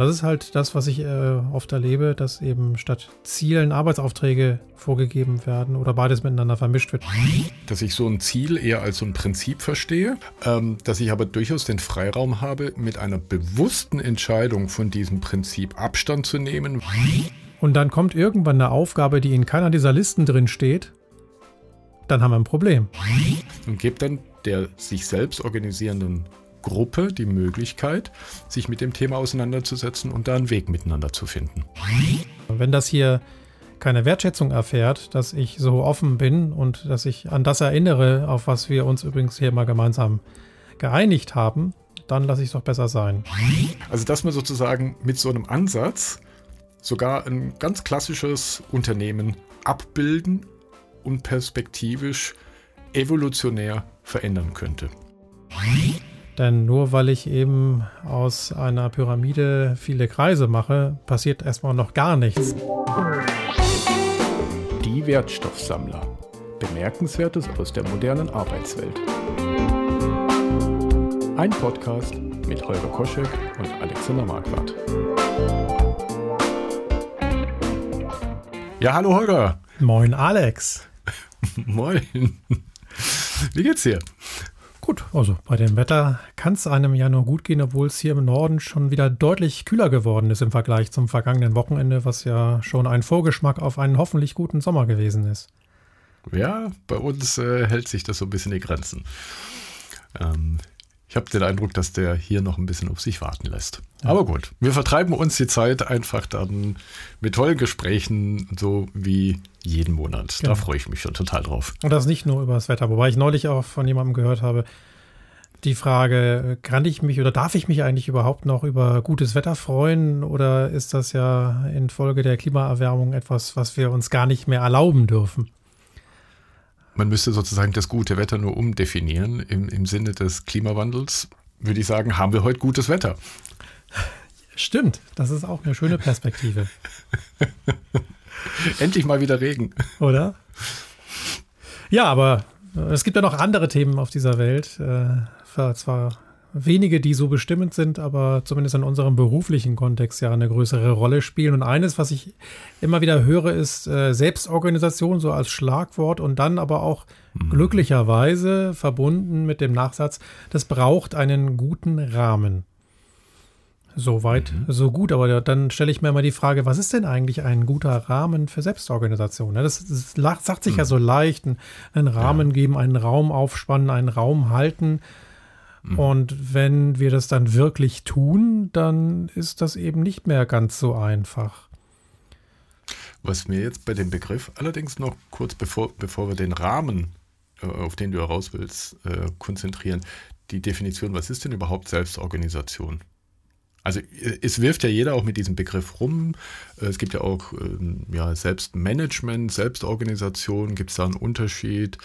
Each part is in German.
Das ist halt das, was ich äh, oft erlebe, dass eben statt Zielen Arbeitsaufträge vorgegeben werden oder beides miteinander vermischt wird. Dass ich so ein Ziel eher als so ein Prinzip verstehe, ähm, dass ich aber durchaus den Freiraum habe, mit einer bewussten Entscheidung von diesem Prinzip Abstand zu nehmen. Und dann kommt irgendwann eine Aufgabe, die in keiner dieser Listen drin steht. Dann haben wir ein Problem. Und gibt dann der sich selbst organisierenden Gruppe die Möglichkeit, sich mit dem Thema auseinanderzusetzen und da einen Weg miteinander zu finden. Wenn das hier keine Wertschätzung erfährt, dass ich so offen bin und dass ich an das erinnere, auf was wir uns übrigens hier mal gemeinsam geeinigt haben, dann lasse ich es doch besser sein. Also, dass man sozusagen mit so einem Ansatz sogar ein ganz klassisches Unternehmen abbilden und perspektivisch evolutionär verändern könnte. Denn nur weil ich eben aus einer Pyramide viele Kreise mache, passiert erstmal noch gar nichts. Die Wertstoffsammler. Bemerkenswertes aus der modernen Arbeitswelt. Ein Podcast mit Holger Koschek und Alexander Marquardt. Ja, hallo Holger. Moin Alex. Moin. Wie geht's dir? Gut, also bei dem Wetter kann es einem ja nur gut gehen, obwohl es hier im Norden schon wieder deutlich kühler geworden ist im Vergleich zum vergangenen Wochenende, was ja schon ein Vorgeschmack auf einen hoffentlich guten Sommer gewesen ist. Ja, bei uns äh, hält sich das so ein bisschen die Grenzen. Ähm, ich habe den Eindruck, dass der hier noch ein bisschen auf sich warten lässt. Ja. Aber gut, wir vertreiben uns die Zeit einfach dann mit tollen Gesprächen, so wie jeden Monat. Genau. Da freue ich mich schon total drauf. Und das nicht nur über das Wetter, wobei ich neulich auch von jemandem gehört habe, die Frage, kann ich mich oder darf ich mich eigentlich überhaupt noch über gutes Wetter freuen oder ist das ja infolge der Klimaerwärmung etwas, was wir uns gar nicht mehr erlauben dürfen? Man müsste sozusagen das gute Wetter nur umdefinieren. Im, im Sinne des Klimawandels würde ich sagen, haben wir heute gutes Wetter. Stimmt, das ist auch eine schöne Perspektive. Endlich mal wieder Regen. Oder? Ja, aber es gibt ja noch andere Themen auf dieser Welt. Äh, zwar wenige, die so bestimmend sind, aber zumindest in unserem beruflichen Kontext ja eine größere Rolle spielen. Und eines, was ich immer wieder höre, ist äh, Selbstorganisation so als Schlagwort und dann aber auch mhm. glücklicherweise verbunden mit dem Nachsatz, das braucht einen guten Rahmen. Soweit, mhm. so gut. Aber dann stelle ich mir immer die Frage, was ist denn eigentlich ein guter Rahmen für Selbstorganisation? Das, das sagt sich mhm. ja so leicht, einen Rahmen ja. geben, einen Raum aufspannen, einen Raum halten. Mhm. Und wenn wir das dann wirklich tun, dann ist das eben nicht mehr ganz so einfach. Was mir jetzt bei dem Begriff allerdings noch kurz bevor, bevor wir den Rahmen, äh, auf den du heraus willst, äh, konzentrieren, die Definition, was ist denn überhaupt Selbstorganisation? Also es wirft ja jeder auch mit diesem Begriff rum. Es gibt ja auch ähm, ja, Selbstmanagement, Selbstorganisation, gibt es da einen Unterschied.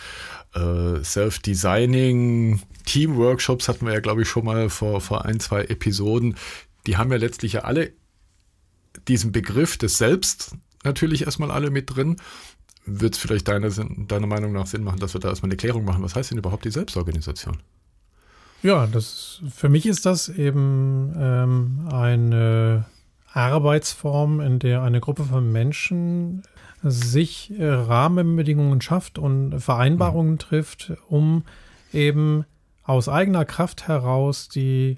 Äh, Self-Designing, Team-Workshops hatten wir ja, glaube ich, schon mal vor, vor ein, zwei Episoden. Die haben ja letztlich ja alle diesen Begriff des Selbst natürlich erstmal alle mit drin. Wird es vielleicht deiner, deiner Meinung nach Sinn machen, dass wir da erstmal eine Klärung machen? Was heißt denn überhaupt die Selbstorganisation? Ja, das für mich ist das eben ähm, eine Arbeitsform, in der eine Gruppe von Menschen sich äh, Rahmenbedingungen schafft und Vereinbarungen mhm. trifft, um eben aus eigener Kraft heraus die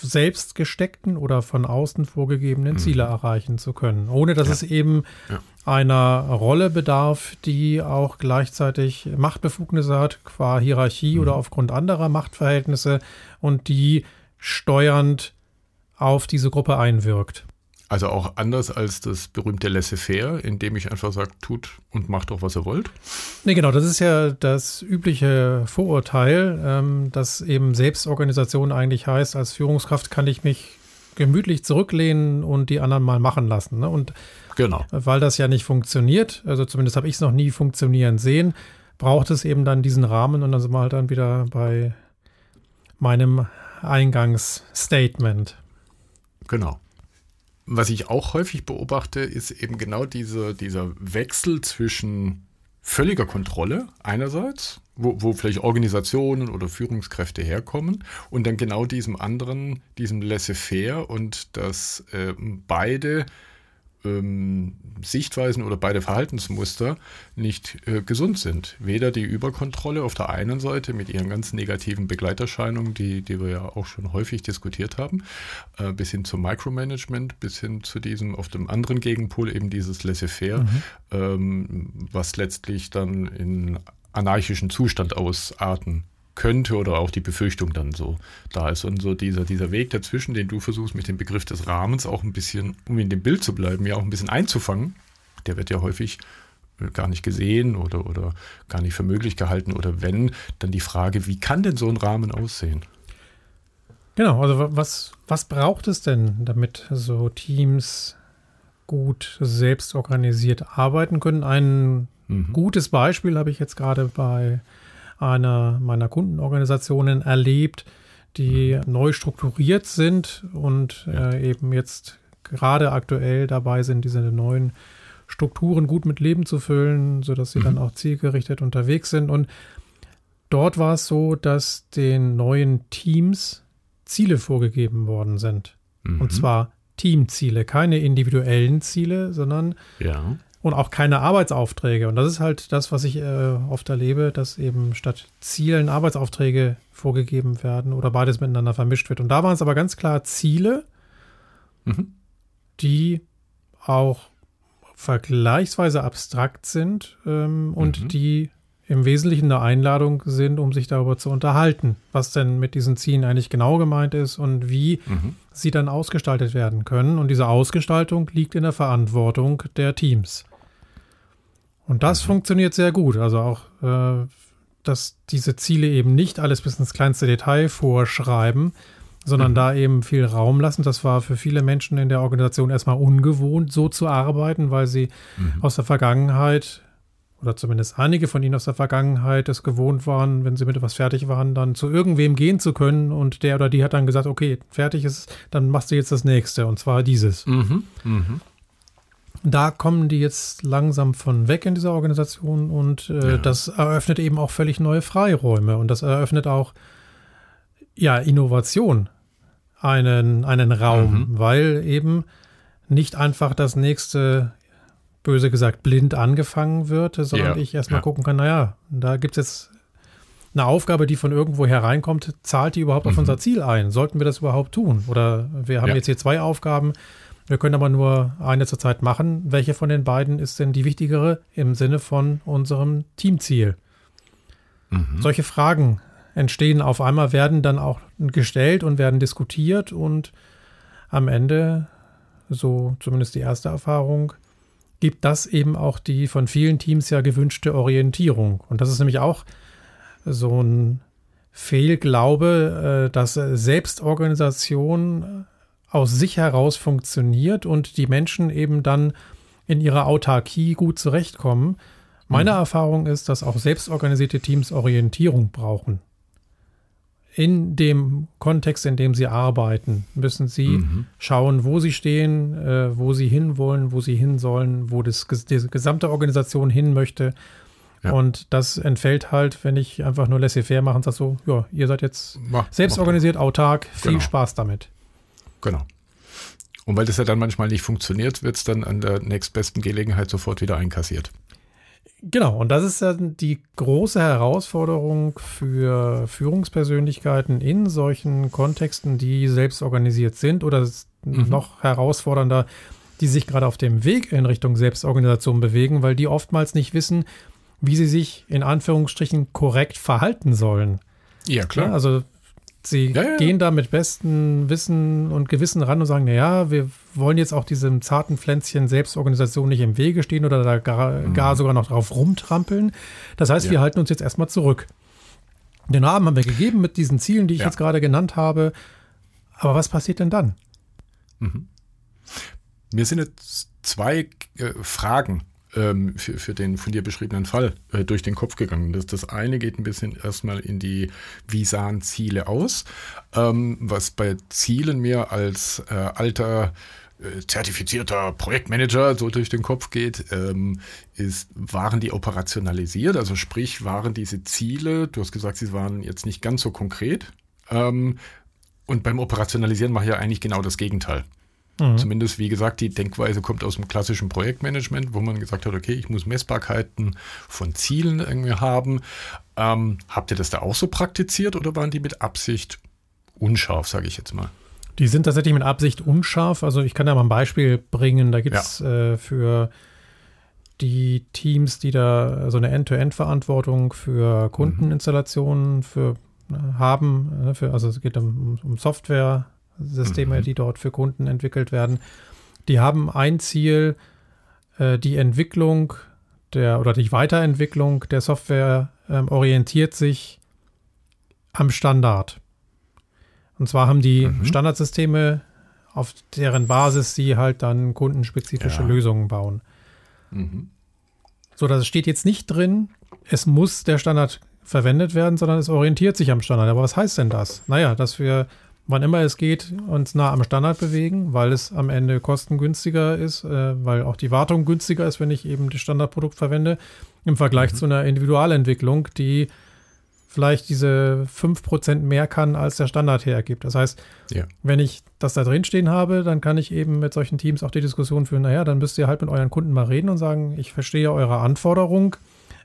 selbst gesteckten oder von außen vorgegebenen mhm. Ziele erreichen zu können, ohne dass ja. es eben ja. einer Rolle bedarf, die auch gleichzeitig Machtbefugnisse hat, qua Hierarchie mhm. oder aufgrund anderer Machtverhältnisse und die steuernd auf diese Gruppe einwirkt. Also auch anders als das berühmte Laissez-faire, in dem ich einfach sage, tut und macht doch, was ihr wollt? Nee, genau, das ist ja das übliche Vorurteil, ähm, dass eben Selbstorganisation eigentlich heißt, als Führungskraft kann ich mich gemütlich zurücklehnen und die anderen mal machen lassen. Ne? Und genau. weil das ja nicht funktioniert, also zumindest habe ich es noch nie funktionieren sehen, braucht es eben dann diesen Rahmen und dann sind wir halt dann wieder bei meinem Eingangsstatement. Genau. Was ich auch häufig beobachte, ist eben genau diese, dieser Wechsel zwischen völliger Kontrolle einerseits, wo, wo vielleicht Organisationen oder Führungskräfte herkommen und dann genau diesem anderen, diesem Laissez-faire und dass äh, beide ähm, Sichtweisen oder beide Verhaltensmuster nicht äh, gesund sind. Weder die Überkontrolle auf der einen Seite mit ihren ganz negativen Begleiterscheinungen, die, die wir ja auch schon häufig diskutiert haben, äh, bis hin zum Micromanagement, bis hin zu diesem auf dem anderen Gegenpol eben dieses Laissez-faire, mhm. ähm, was letztlich dann in anarchischen Zustand ausarten könnte oder auch die Befürchtung dann so da ist. Und so dieser, dieser Weg dazwischen, den du versuchst mit dem Begriff des Rahmens auch ein bisschen, um in dem Bild zu bleiben, ja auch ein bisschen einzufangen, der wird ja häufig äh, gar nicht gesehen oder, oder gar nicht für möglich gehalten. Oder wenn, dann die Frage, wie kann denn so ein Rahmen aussehen? Genau, also was, was braucht es denn, damit so Teams gut selbst organisiert arbeiten können? Ein mhm. gutes Beispiel habe ich jetzt gerade bei einer meiner Kundenorganisationen erlebt, die neu strukturiert sind und äh, eben jetzt gerade aktuell dabei sind, diese neuen Strukturen gut mit Leben zu füllen, sodass sie mhm. dann auch zielgerichtet unterwegs sind. Und dort war es so, dass den neuen Teams Ziele vorgegeben worden sind. Mhm. Und zwar Teamziele, keine individuellen Ziele, sondern ja und auch keine Arbeitsaufträge. Und das ist halt das, was ich äh, oft erlebe, dass eben statt Zielen Arbeitsaufträge vorgegeben werden oder beides miteinander vermischt wird. Und da waren es aber ganz klar Ziele, mhm. die auch vergleichsweise abstrakt sind ähm, und mhm. die im Wesentlichen eine Einladung sind, um sich darüber zu unterhalten, was denn mit diesen Zielen eigentlich genau gemeint ist und wie mhm. sie dann ausgestaltet werden können. Und diese Ausgestaltung liegt in der Verantwortung der Teams. Und das mhm. funktioniert sehr gut. Also auch, äh, dass diese Ziele eben nicht alles bis ins kleinste Detail vorschreiben, sondern mhm. da eben viel Raum lassen. Das war für viele Menschen in der Organisation erstmal ungewohnt, so zu arbeiten, weil sie mhm. aus der Vergangenheit oder zumindest einige von ihnen aus der Vergangenheit es gewohnt waren, wenn sie mit etwas fertig waren, dann zu irgendwem gehen zu können und der oder die hat dann gesagt, okay, fertig ist, dann machst du jetzt das nächste und zwar dieses. Mhm. Mhm. Da kommen die jetzt langsam von weg in dieser Organisation und äh, ja. das eröffnet eben auch völlig neue Freiräume und das eröffnet auch ja Innovation einen, einen Raum, mhm. weil eben nicht einfach das nächste böse gesagt, blind angefangen wird, sondern ja, ich erstmal ja. gucken kann, naja, da gibt es jetzt eine Aufgabe, die von irgendwo hereinkommt, zahlt die überhaupt mhm. auf unser Ziel ein? Sollten wir das überhaupt tun? Oder wir haben ja. jetzt hier zwei Aufgaben, wir können aber nur eine zur Zeit machen. Welche von den beiden ist denn die wichtigere im Sinne von unserem Teamziel? Mhm. Solche Fragen entstehen auf einmal, werden dann auch gestellt und werden diskutiert und am Ende, so zumindest die erste Erfahrung, gibt das eben auch die von vielen Teams ja gewünschte Orientierung. Und das ist nämlich auch so ein Fehlglaube, äh, dass Selbstorganisation aus sich heraus funktioniert und die Menschen eben dann in ihrer Autarkie gut zurechtkommen. Meine mhm. Erfahrung ist, dass auch selbstorganisierte Teams Orientierung brauchen in dem Kontext, in dem sie arbeiten, müssen sie mhm. schauen, wo sie stehen, äh, wo sie hinwollen, wo sie hin sollen, wo das, die gesamte Organisation hin möchte. Ja. Und das entfällt halt, wenn ich einfach nur laissez-faire mache und sage so, ja, ihr seid jetzt mach, selbst organisiert, autark, viel genau. Spaß damit. Genau. Und weil das ja dann manchmal nicht funktioniert, wird es dann an der nächstbesten Gelegenheit sofort wieder einkassiert. Genau, und das ist ja die große Herausforderung für Führungspersönlichkeiten in solchen Kontexten, die selbst organisiert sind oder mhm. noch herausfordernder, die sich gerade auf dem Weg in Richtung Selbstorganisation bewegen, weil die oftmals nicht wissen, wie sie sich in Anführungsstrichen korrekt verhalten sollen. Ja, klar. Ja, also Sie ja, ja. gehen da mit bestem Wissen und Gewissen ran und sagen, naja, wir wollen jetzt auch diesem zarten Pflänzchen Selbstorganisation nicht im Wege stehen oder da gar, mhm. gar sogar noch drauf rumtrampeln. Das heißt, ja. wir halten uns jetzt erstmal zurück. Den Rahmen haben wir gegeben mit diesen Zielen, die ich jetzt gerade genannt habe. Aber was passiert denn dann? Mhm. Mir sind jetzt zwei äh, Fragen ähm, für, für den von dir beschriebenen Fall äh, durch den Kopf gegangen. Das, das eine geht ein bisschen erstmal in die, wie Ziele aus, ähm, was bei Zielen mir als äh, alter äh, zertifizierter Projektmanager so durch den Kopf geht, ähm, ist, waren die operationalisiert? Also sprich, waren diese Ziele, du hast gesagt, sie waren jetzt nicht ganz so konkret. Ähm, und beim Operationalisieren mache ich ja eigentlich genau das Gegenteil. Mhm. Zumindest, wie gesagt, die Denkweise kommt aus dem klassischen Projektmanagement, wo man gesagt hat, okay, ich muss Messbarkeiten von Zielen irgendwie haben. Ähm, habt ihr das da auch so praktiziert oder waren die mit Absicht unscharf, sage ich jetzt mal? Die sind tatsächlich mit Absicht unscharf. Also ich kann da mal ein Beispiel bringen. Da gibt es ja. äh, für die Teams, die da so eine End-to-End-Verantwortung für Kundeninstallationen für, äh, haben. Äh, für, also es geht um, um Software-Systeme, mhm. die dort für Kunden entwickelt werden. Die haben ein Ziel, äh, die Entwicklung der oder die Weiterentwicklung der Software ähm, orientiert sich am Standard. Und zwar haben die mhm. Standardsysteme, auf deren Basis sie halt dann kundenspezifische ja. Lösungen bauen. Mhm. So, das steht jetzt nicht drin, es muss der Standard verwendet werden, sondern es orientiert sich am Standard. Aber was heißt denn das? Naja, dass wir, wann immer es geht, uns nah am Standard bewegen, weil es am Ende kostengünstiger ist, äh, weil auch die Wartung günstiger ist, wenn ich eben das Standardprodukt verwende, im Vergleich mhm. zu einer Individualentwicklung, die vielleicht diese 5% mehr kann, als der Standard hergibt. Das heißt, ja. wenn ich das da drin stehen habe, dann kann ich eben mit solchen Teams auch die Diskussion führen, naja, dann müsst ihr halt mit euren Kunden mal reden und sagen, ich verstehe eure Anforderung,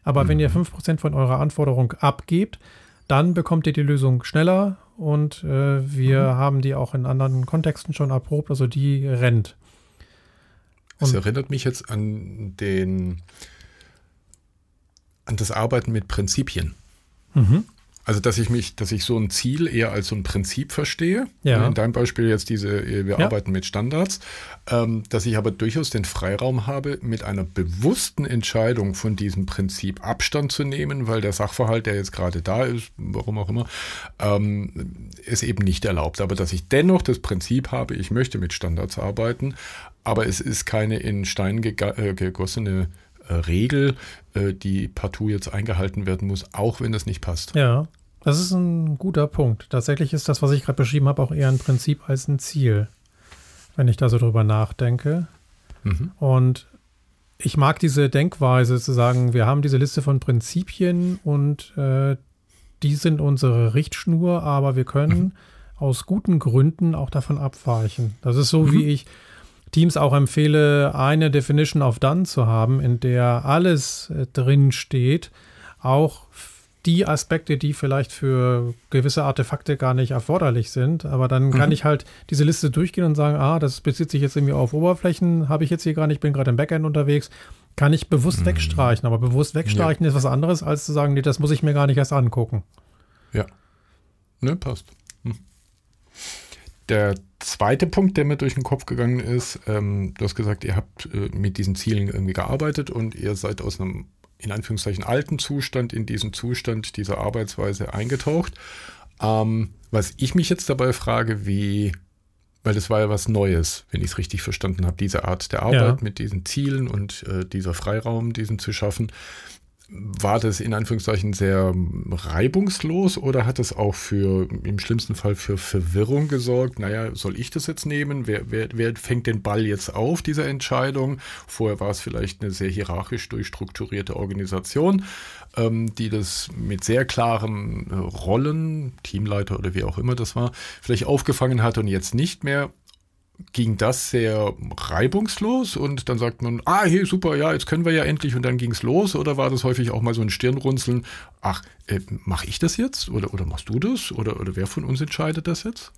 aber mhm. wenn ihr 5% von eurer Anforderung abgebt, dann bekommt ihr die Lösung schneller und äh, wir mhm. haben die auch in anderen Kontexten schon erprobt, also die rennt. Und das erinnert mich jetzt an den an das Arbeiten mit Prinzipien. Mhm. Also, dass ich mich, dass ich so ein Ziel eher als so ein Prinzip verstehe. Ja. In deinem Beispiel jetzt diese, wir ja. arbeiten mit Standards, ähm, dass ich aber durchaus den Freiraum habe, mit einer bewussten Entscheidung von diesem Prinzip Abstand zu nehmen, weil der Sachverhalt, der jetzt gerade da ist, warum auch immer, ähm, es eben nicht erlaubt. Aber dass ich dennoch das Prinzip habe, ich möchte mit Standards arbeiten, aber es ist keine in Stein äh, gegossene äh, Regel, äh, die partout jetzt eingehalten werden muss, auch wenn das nicht passt. Ja, das ist ein guter Punkt. Tatsächlich ist das, was ich gerade beschrieben habe, auch eher ein Prinzip als ein Ziel, wenn ich da so drüber nachdenke. Mhm. Und ich mag diese Denkweise zu sagen, wir haben diese Liste von Prinzipien und äh, die sind unsere Richtschnur, aber wir können mhm. aus guten Gründen auch davon abweichen. Das ist so, mhm. wie ich Teams auch empfehle, eine Definition of Done zu haben, in der alles äh, drin steht, auch die Aspekte, die vielleicht für gewisse Artefakte gar nicht erforderlich sind. Aber dann kann mhm. ich halt diese Liste durchgehen und sagen, ah, das bezieht sich jetzt irgendwie auf Oberflächen, habe ich jetzt hier gar nicht, bin gerade im Backend unterwegs. Kann ich bewusst mhm. wegstreichen. Aber bewusst wegstreichen ja. ist was anderes, als zu sagen, nee, das muss ich mir gar nicht erst angucken. Ja. Ne, passt. Der zweite Punkt, der mir durch den Kopf gegangen ist, ähm, du hast gesagt, ihr habt äh, mit diesen Zielen irgendwie gearbeitet und ihr seid aus einem in Anführungszeichen alten Zustand in diesen Zustand dieser Arbeitsweise eingetaucht. Ähm, was ich mich jetzt dabei frage, wie, weil das war ja was Neues, wenn ich es richtig verstanden habe, diese Art der Arbeit ja. mit diesen Zielen und äh, dieser Freiraum, diesen zu schaffen war das in Anführungszeichen sehr reibungslos oder hat es auch für, im schlimmsten Fall für Verwirrung gesorgt? Naja, soll ich das jetzt nehmen? Wer, wer, wer fängt den Ball jetzt auf, diese Entscheidung? Vorher war es vielleicht eine sehr hierarchisch durchstrukturierte Organisation, ähm, die das mit sehr klaren äh, Rollen, Teamleiter oder wie auch immer das war, vielleicht aufgefangen hat und jetzt nicht mehr ging das sehr reibungslos und dann sagt man, ah, hey, super, ja, jetzt können wir ja endlich und dann ging es los oder war das häufig auch mal so ein Stirnrunzeln, ach, äh, mache ich das jetzt oder, oder machst du das oder, oder wer von uns entscheidet das jetzt?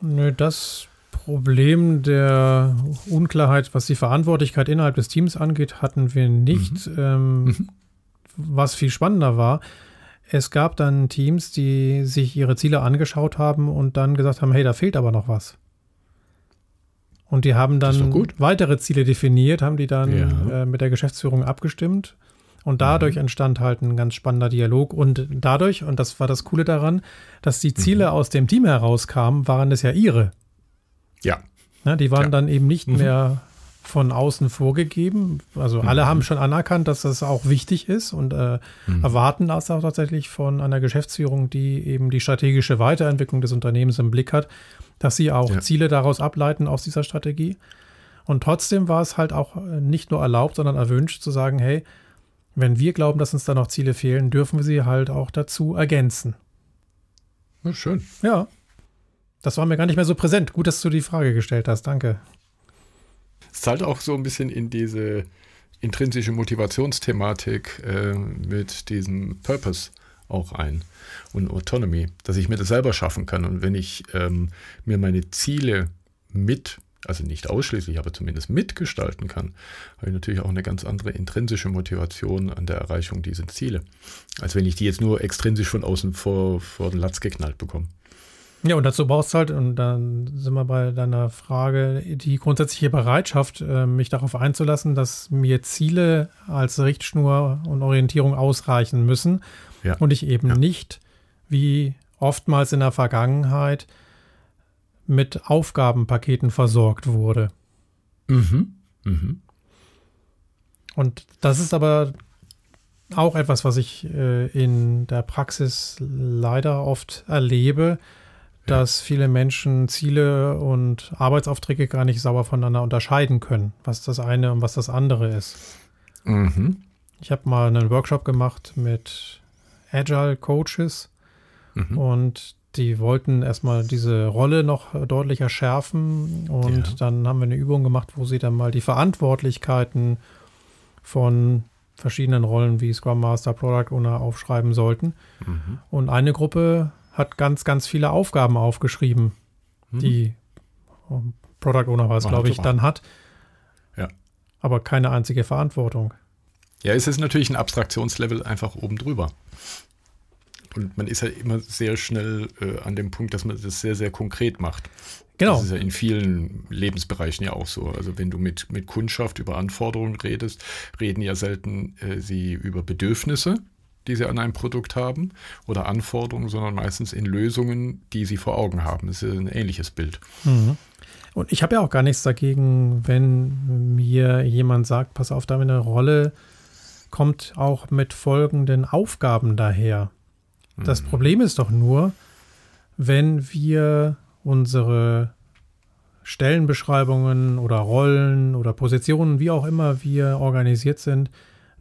Nö, das Problem der Unklarheit, was die Verantwortlichkeit innerhalb des Teams angeht, hatten wir nicht. Mhm. Ähm, mhm. Was viel spannender war, es gab dann Teams, die sich ihre Ziele angeschaut haben und dann gesagt haben, hey, da fehlt aber noch was. Und die haben dann weitere Ziele definiert, haben die dann ja. äh, mit der Geschäftsführung abgestimmt. Und dadurch mhm. entstand halt ein ganz spannender Dialog. Und dadurch, und das war das Coole daran, dass die Ziele mhm. aus dem Team herauskamen, waren es ja ihre. Ja. ja die waren ja. dann eben nicht mhm. mehr von außen vorgegeben. Also alle mhm. haben schon anerkannt, dass das auch wichtig ist und äh, mhm. erwarten das auch tatsächlich von einer Geschäftsführung, die eben die strategische Weiterentwicklung des Unternehmens im Blick hat dass sie auch ja. Ziele daraus ableiten aus dieser Strategie. Und trotzdem war es halt auch nicht nur erlaubt, sondern erwünscht zu sagen, hey, wenn wir glauben, dass uns da noch Ziele fehlen, dürfen wir sie halt auch dazu ergänzen. Ja, schön. Ja. Das war mir gar nicht mehr so präsent. Gut, dass du die Frage gestellt hast. Danke. Es zahlt auch so ein bisschen in diese intrinsische Motivationsthematik äh, mit diesem Purpose auch ein und Autonomy, dass ich mir das selber schaffen kann. Und wenn ich ähm, mir meine Ziele mit, also nicht ausschließlich, aber zumindest mitgestalten kann, habe ich natürlich auch eine ganz andere intrinsische Motivation an der Erreichung dieser Ziele, als wenn ich die jetzt nur extrinsisch von außen vor, vor den Latz geknallt bekomme. Ja, und dazu brauchst du halt, und dann sind wir bei deiner Frage, die grundsätzliche Bereitschaft, äh, mich darauf einzulassen, dass mir Ziele als Richtschnur und Orientierung ausreichen müssen Ja. und ich eben Ja. nicht, wie oftmals in der Vergangenheit, mit Aufgabenpaketen versorgt wurde. Mhm. Mhm. Und das ist aber auch etwas, was ich äh, in der Praxis leider oft erlebe, dass viele Menschen Ziele und Arbeitsaufträge gar nicht sauber voneinander unterscheiden können, was das eine und was das andere ist. Mhm. Ich habe mal einen Workshop gemacht mit Agile Coaches Mhm. und die wollten erstmal diese Rolle noch deutlicher schärfen und Ja. dann haben wir eine Übung gemacht, wo sie dann mal die Verantwortlichkeiten von verschiedenen Rollen wie Scrum Master, Product Owner aufschreiben sollten. Mhm. Und eine Gruppe hat ganz, ganz viele Aufgaben aufgeschrieben, Mhm. die ähm, Product Owner war es, glaube ich, dann hat. Ja. Aber keine einzige Verantwortung. Ja, es ist natürlich ein Abstraktionslevel einfach oben drüber. Und man ist ja immer sehr schnell äh, an dem Punkt, dass man das sehr, sehr konkret macht. Genau. Das ist ja in vielen Lebensbereichen ja auch so. Also wenn du mit, mit Kundschaft über Anforderungen redest, reden ja selten äh, sie über Bedürfnisse, die sie an einem Produkt haben oder Anforderungen, sondern meistens in Lösungen, die sie vor Augen haben. Das ist ein ähnliches Bild. Mhm. Und ich habe ja auch gar nichts dagegen, wenn mir jemand sagt, pass auf, deine Rolle kommt auch mit folgenden Aufgaben daher. Das Mhm. Problem ist doch nur, wenn wir unsere Stellenbeschreibungen oder Rollen oder Positionen, wie auch immer wir organisiert sind,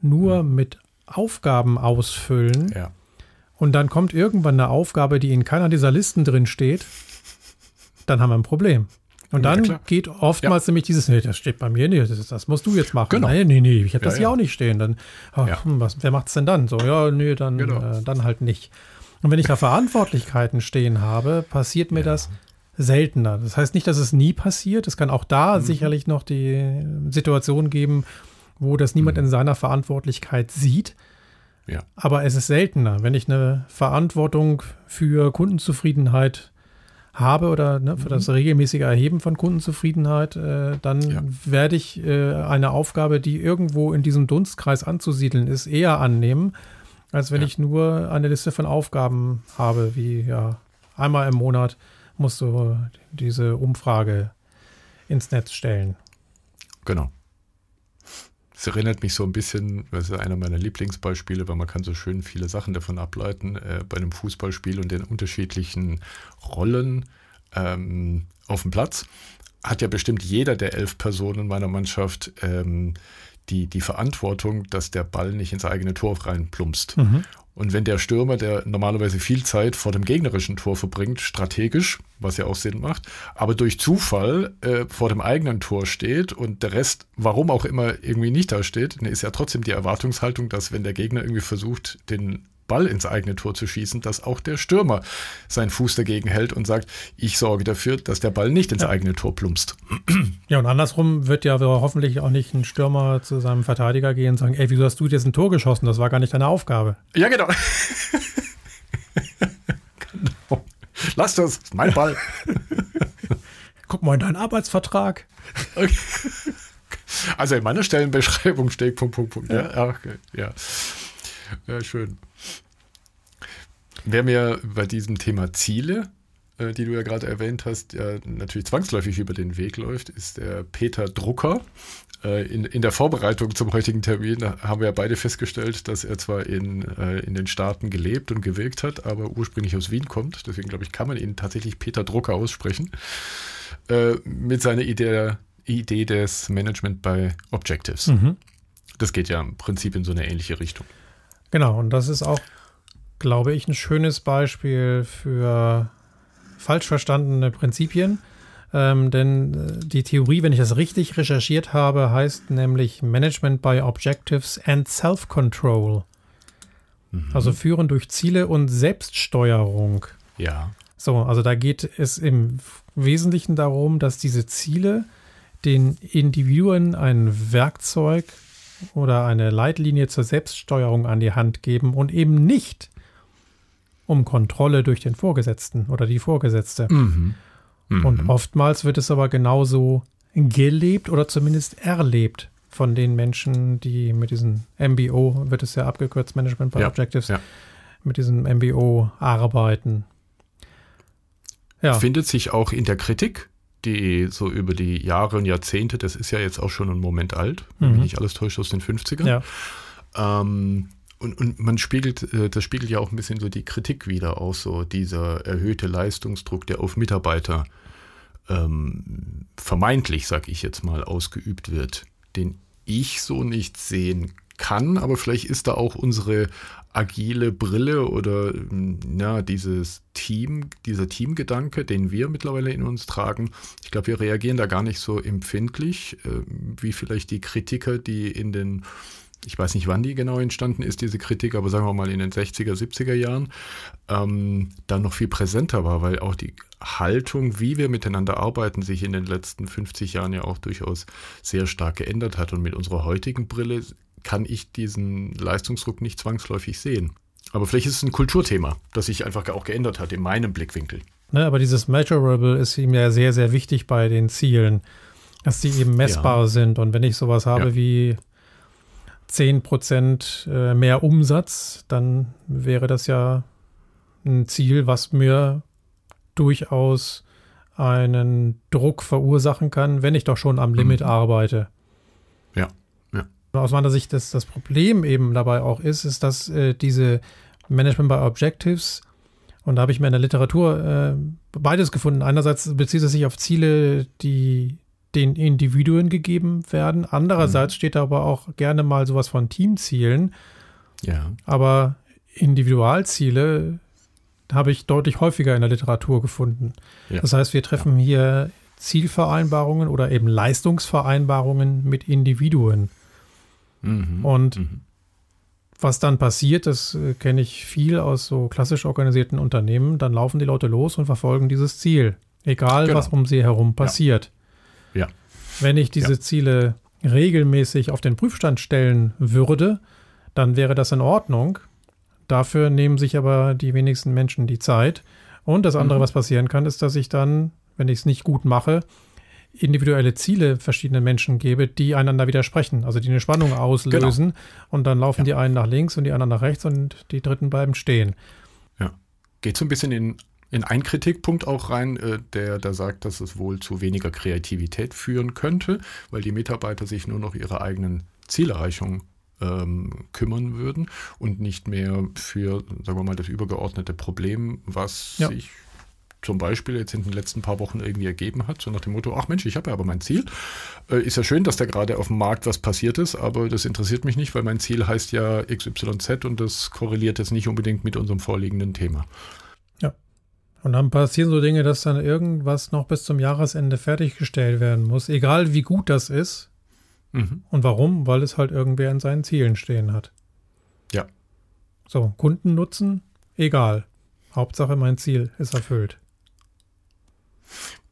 nur mit Aufgaben ausfüllen Ja. und dann kommt irgendwann eine Aufgabe, die in keiner dieser Listen drin steht, dann haben wir ein Problem. Und Ja, dann klar. geht oftmals nämlich dieses, nee, das steht bei mir nicht, das, das musst du jetzt machen. Genau. Nee, nee, nee, ich habe Ja, das hier ja. auch nicht stehen. Dann, ach, Ja. hm, was, wer macht's denn dann? So, ja, nee, dann, Genau. äh, dann halt nicht. Und wenn ich da Verantwortlichkeiten stehen habe, passiert mir Ja. das seltener. Das heißt nicht, dass es nie passiert. Es kann auch da Mhm. sicherlich noch die Situation geben, wo das niemand Mhm. in seiner Verantwortlichkeit sieht. Ja. Aber es ist seltener, wenn ich eine Verantwortung für Kundenzufriedenheit habe oder ne, für das regelmäßige Erheben von Kundenzufriedenheit, äh, dann Mhm. Ja. werde ich äh, eine Aufgabe, die irgendwo in diesem Dunstkreis anzusiedeln ist, eher annehmen, als wenn Ja. ich nur eine Liste von Aufgaben habe, wie ja, einmal im Monat musst du diese Umfrage ins Netz stellen. Genau. Es erinnert mich so ein bisschen, das ist einer meiner Lieblingsbeispiele, weil man kann so schön viele Sachen davon ableiten, äh, bei einem Fußballspiel und den unterschiedlichen Rollen ähm, auf dem Platz. Hat ja bestimmt jeder der elf Personen meiner Mannschaft ähm, die, die Verantwortung, dass der Ball nicht ins eigene Tor reinplumpst. Und wenn der Stürmer, der normalerweise viel Zeit vor dem gegnerischen Tor verbringt, strategisch, was ja auch Sinn macht, aber durch Zufall äh, vor dem eigenen Tor steht und der Rest, warum auch immer, irgendwie nicht da steht, dann ist ja trotzdem die Erwartungshaltung, dass wenn der Gegner irgendwie versucht, den Ball ins eigene Tor zu schießen, dass auch der Stürmer seinen Fuß dagegen hält und sagt, ich sorge dafür, dass der Ball nicht ins eigene Tor plumpst. Ja, und andersrum wird ja hoffentlich auch nicht ein Stürmer zu seinem Verteidiger gehen und sagen, ey, wieso hast du jetzt ein Tor geschossen? Das war gar nicht deine Aufgabe. Ja, genau. genau. Lass das, mein Ball. Guck mal in deinen Arbeitsvertrag. Okay. Also in meiner Stellenbeschreibung steht Punkt, Punkt, Punkt. Ja, ja, okay. ja. ja schön. Wer mir bei diesem Thema Ziele, äh, die du ja gerade erwähnt hast, ja natürlich zwangsläufig über den Weg läuft, ist der Peter Drucker. Äh, in, in der Vorbereitung zum heutigen Termin haben wir ja beide festgestellt, dass er zwar in, äh, in den Staaten gelebt und gewirkt hat, aber ursprünglich aus Wien kommt. Deswegen glaube ich, kann man ihn tatsächlich Peter Drucker aussprechen. Äh, mit seiner Idee, Idee des Management by Objectives. Mhm. Das geht ja im Prinzip in so eine ähnliche Richtung. Genau, und das ist auch, glaube ich, ein schönes Beispiel für falsch verstandene Prinzipien. Ähm, denn äh, die Theorie, wenn ich das richtig recherchiert habe, heißt nämlich Management by Objectives and Self-Control. Also führen durch Ziele und Selbststeuerung. Ja. So, also da geht es im Wesentlichen darum, dass diese Ziele den Individuen ein Werkzeug oder eine Leitlinie zur Selbststeuerung an die Hand geben und eben nicht um Kontrolle durch den Vorgesetzten oder die Vorgesetzte. Mhm. Und oftmals wird es aber genauso gelebt oder zumindest erlebt von den Menschen, die mit diesem MBO, wird es ja abgekürzt, Management by Ja, Objectives, ja. mit diesem MBO arbeiten. Ja, Findet sich auch in der Kritik, die so über die Jahre und Jahrzehnte, das ist ja jetzt auch schon ein Moment alt, wenn mich Mhm. nicht alles täuscht aus den 50ern. ja. Ähm, und, und man spiegelt, äh, das spiegelt ja auch ein bisschen so die Kritik wieder aus, so dieser erhöhte Leistungsdruck, der auf Mitarbeiter ähm, vermeintlich, sag ich jetzt mal, ausgeübt wird, den ich so nicht sehen kann, aber vielleicht ist da auch unsere agile Brille oder ähm, ja, dieses Team, dieser Teamgedanke, den wir mittlerweile in uns tragen. Ich glaube, wir reagieren da gar nicht so empfindlich, äh, wie vielleicht die Kritiker, die in den ich weiß nicht, wann die genau entstanden ist, diese Kritik, aber sagen wir mal in den 60er, 70er Jahren, ähm, dann noch viel präsenter war, weil auch die Haltung, wie wir miteinander arbeiten, sich in den letzten 50 Jahren ja auch durchaus sehr stark geändert hat. Und mit unserer heutigen Brille kann ich diesen Leistungsdruck nicht zwangsläufig sehen. Aber vielleicht ist es ein Kulturthema, das sich einfach auch geändert hat in meinem Blickwinkel. Ne, aber dieses Measurable ist ihm ja sehr, sehr wichtig bei den Zielen, dass die eben messbar sind. Und wenn ich sowas habe Ja. wie 10% äh, mehr Umsatz, dann wäre das ja ein Ziel, was mir durchaus einen Druck verursachen kann, wenn ich doch schon am Limit Mhm. arbeite. Ja, ja. Aus meiner Sicht, das, das Problem eben dabei auch ist, ist, dass äh, diese Management by Objectives, und da habe ich mir in der Literatur äh, beides gefunden. Einerseits bezieht es sich auf Ziele, die den Individuen gegeben werden. Andererseits steht da aber auch gerne mal sowas von Teamzielen. Ja. Aber Individualziele habe ich deutlich häufiger in der Literatur gefunden. Ja. Das heißt, wir treffen hier Zielvereinbarungen oder eben Leistungsvereinbarungen mit Individuen. Mhm. Und Mhm. was dann passiert, das äh, kenne ich viel aus so klassisch organisierten Unternehmen, dann laufen die Leute los und verfolgen dieses Ziel. Egal, Genau. was um sie herum passiert. Ja. Wenn ich diese Ja. Ziele regelmäßig auf den Prüfstand stellen würde, dann wäre das in Ordnung. Dafür nehmen sich aber die wenigsten Menschen die Zeit. Und das andere, Mhm. was passieren kann, ist, dass ich dann, wenn ich es nicht gut mache, individuelle Ziele verschiedenen Menschen gebe, die einander widersprechen, also die eine Spannung auslösen. Und dann laufen Ja. die einen nach links und die anderen nach rechts und die dritten bleiben stehen. geht so ein bisschen in, in einen Kritikpunkt auch rein, äh, der da sagt, dass es wohl zu weniger Kreativität führen könnte, weil die Mitarbeiter sich nur noch ihre eigenen Zielerreichung ähm, kümmern würden und nicht mehr für, sagen wir mal, das übergeordnete Problem, was Ja. sich zum Beispiel jetzt in den letzten paar Wochen irgendwie ergeben hat, so nach dem Motto, ach Mensch, ich habe ja aber mein Ziel. Äh, ist ja schön, dass da gerade auf dem Markt was passiert ist, aber das interessiert mich nicht, weil mein Ziel heißt ja XYZ und das korreliert jetzt nicht unbedingt mit unserem vorliegenden Thema. Und dann passieren so Dinge, dass dann irgendwas noch bis zum Jahresende fertiggestellt werden muss, egal wie gut das ist. Mhm. Und warum? Weil es halt irgendwer in seinen Zielen stehen hat. Ja. So, Kundennutzen, egal. Hauptsache mein Ziel ist erfüllt.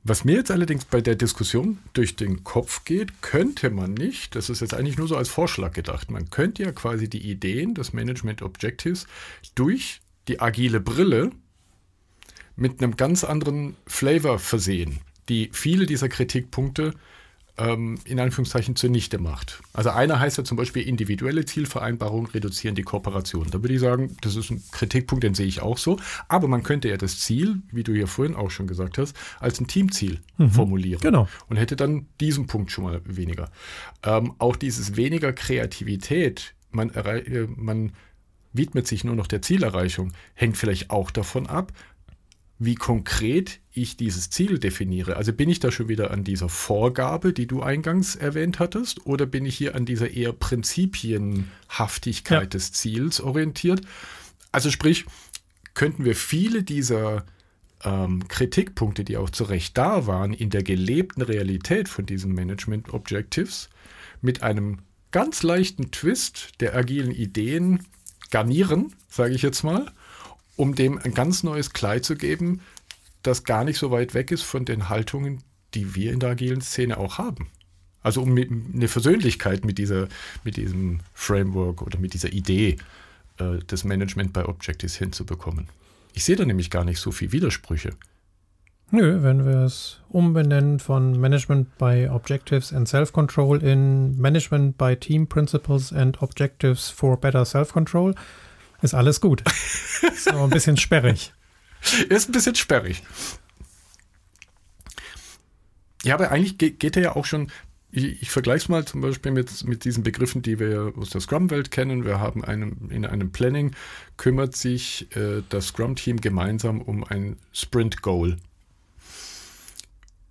Was mir jetzt allerdings bei der Diskussion durch den Kopf geht, könnte man nicht, das ist jetzt eigentlich nur so als Vorschlag gedacht, man könnte ja quasi die Ideen des Management Objectives durch die agile Brille mit einem ganz anderen Flavor versehen, die viele dieser Kritikpunkte ähm, in Anführungszeichen zunichte macht. Also einer heißt ja zum Beispiel individuelle Zielvereinbarungen reduzieren die Kooperation. Da würde ich sagen, das ist ein Kritikpunkt, den sehe ich auch so. Aber man könnte ja das Ziel, wie du ja vorhin auch schon gesagt hast, als ein Teamziel formulieren. Genau. Und hätte dann diesen Punkt schon mal weniger. Ähm, auch dieses weniger Kreativität, man, äh, man widmet sich nur noch der Zielerreichung, hängt vielleicht auch davon ab, wie konkret ich dieses Ziel definiere. Also bin ich da schon wieder an dieser Vorgabe, die du eingangs erwähnt hattest, oder bin ich hier an dieser eher Prinzipienhaftigkeit ja. des Ziels orientiert? Also sprich, könnten wir viele dieser ähm, Kritikpunkte, die auch zu Recht da waren, in der gelebten Realität von diesen Management Objectives mit einem ganz leichten Twist der agilen Ideen garnieren, sage ich jetzt mal, um dem ein ganz neues Kleid zu geben, das gar nicht so weit weg ist von den Haltungen, die wir in der agilen Szene auch haben. Also um eine Versöhnlichkeit mit, dieser, mit diesem Framework oder mit dieser Idee äh, des Management by Objectives hinzubekommen. Ich sehe da nämlich gar nicht so viel Widersprüche. Nö, wenn wir es umbenennen von Management by Objectives and Self-Control in Management by Team Principles and Objectives for Better Self-Control, ist alles gut. ist aber ein bisschen sperrig. Ist ein bisschen sperrig. Ja, aber eigentlich geht er ja auch schon. Ich, ich vergleiche es mal zum Beispiel mit, mit diesen Begriffen, die wir aus der Scrum-Welt kennen. Wir haben einen, in einem Planning kümmert sich äh, das Scrum-Team gemeinsam um ein Sprint-Goal.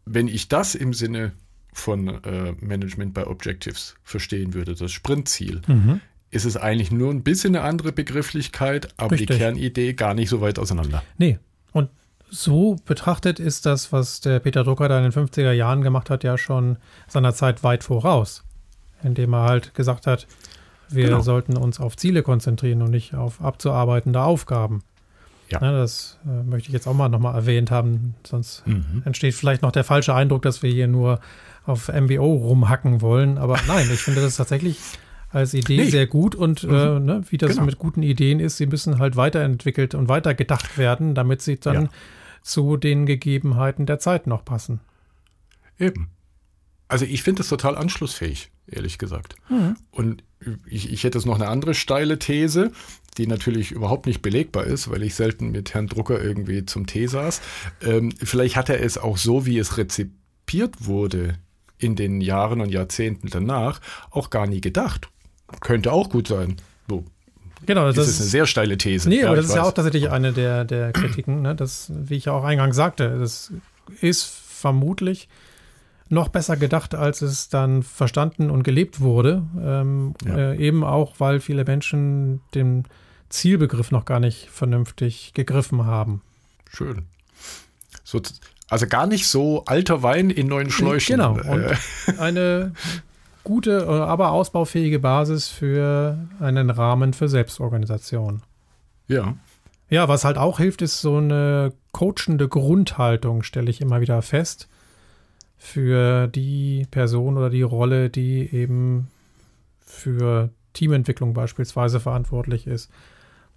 Wenn ich das im Sinne von äh, Management by Objectives verstehen würde, das Sprintziel, mhm ist es eigentlich nur ein bisschen eine andere Begrifflichkeit, aber Richtig. die Kernidee gar nicht so weit auseinander. Nee. Und so betrachtet ist das, was der Peter Drucker da in den 50er Jahren gemacht hat, ja schon seiner Zeit weit voraus. Indem er halt gesagt hat, wir genau. sollten uns auf Ziele konzentrieren und nicht auf abzuarbeitende Aufgaben. Ja. Na, das äh, möchte ich jetzt auch mal nochmal erwähnt haben, sonst mhm. entsteht vielleicht noch der falsche Eindruck, dass wir hier nur auf MBO rumhacken wollen. Aber nein, ich finde das tatsächlich als Idee nee. sehr gut und mhm. äh, ne, wie das genau. mit guten Ideen ist, sie müssen halt weiterentwickelt und weitergedacht werden, damit sie dann ja. zu den Gegebenheiten der Zeit noch passen. Eben. Also ich finde das total anschlussfähig, ehrlich gesagt. Mhm. Und ich, ich hätte jetzt noch eine andere steile These, die natürlich überhaupt nicht belegbar ist, weil ich selten mit Herrn Drucker irgendwie zum Tee saß. Ähm, vielleicht hat er es auch so, wie es rezipiert wurde in den Jahren und Jahrzehnten danach, auch gar nie gedacht könnte auch gut sein. So. Genau, das, das ist eine sehr steile These. Nee, ja, aber das ist weiß. ja auch tatsächlich eine der, der Kritiken, ne? das, wie ich ja auch eingangs sagte, das ist vermutlich noch besser gedacht, als es dann verstanden und gelebt wurde. Ähm, ja. äh, eben auch, weil viele Menschen den Zielbegriff noch gar nicht vernünftig gegriffen haben. Schön. So, also gar nicht so alter Wein in neuen Schläuchen. Genau. Und äh. eine gute, äh, aber ausbaufähige Basis für einen Rahmen für Selbstorganisation. Ja. Ja, was halt auch hilft, ist so eine coachende Grundhaltung, stelle ich immer wieder fest, für die Person oder die Rolle, die eben für Teamentwicklung beispielsweise verantwortlich ist.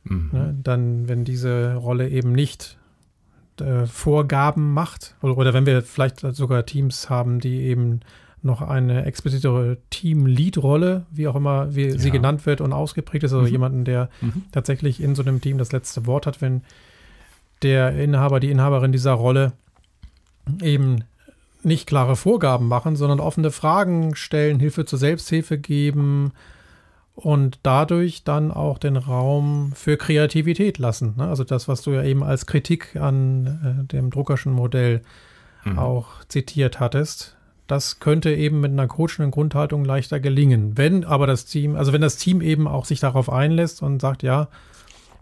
Mhm. Ne, dann, wenn diese Rolle eben nicht äh, Vorgaben macht, oder, oder wenn wir vielleicht sogar Teams haben, die eben noch eine explizite Team-Lead-Rolle, wie auch immer wie ja. sie genannt wird und ausgeprägt ist, also mhm. jemanden, der mhm. tatsächlich in so einem Team das letzte Wort hat, wenn der Inhaber, die Inhaberin dieser Rolle eben nicht klare Vorgaben machen, sondern offene Fragen stellen, Hilfe zur Selbsthilfe geben und dadurch dann auch den Raum für Kreativität lassen. Ne? Also das, was du ja eben als Kritik an äh, dem Druckerschen Modell mhm. auch zitiert hattest, das könnte eben mit einer coachenden Grundhaltung leichter gelingen. Wenn aber das Team, also wenn das Team eben auch sich darauf einlässt und sagt, ja,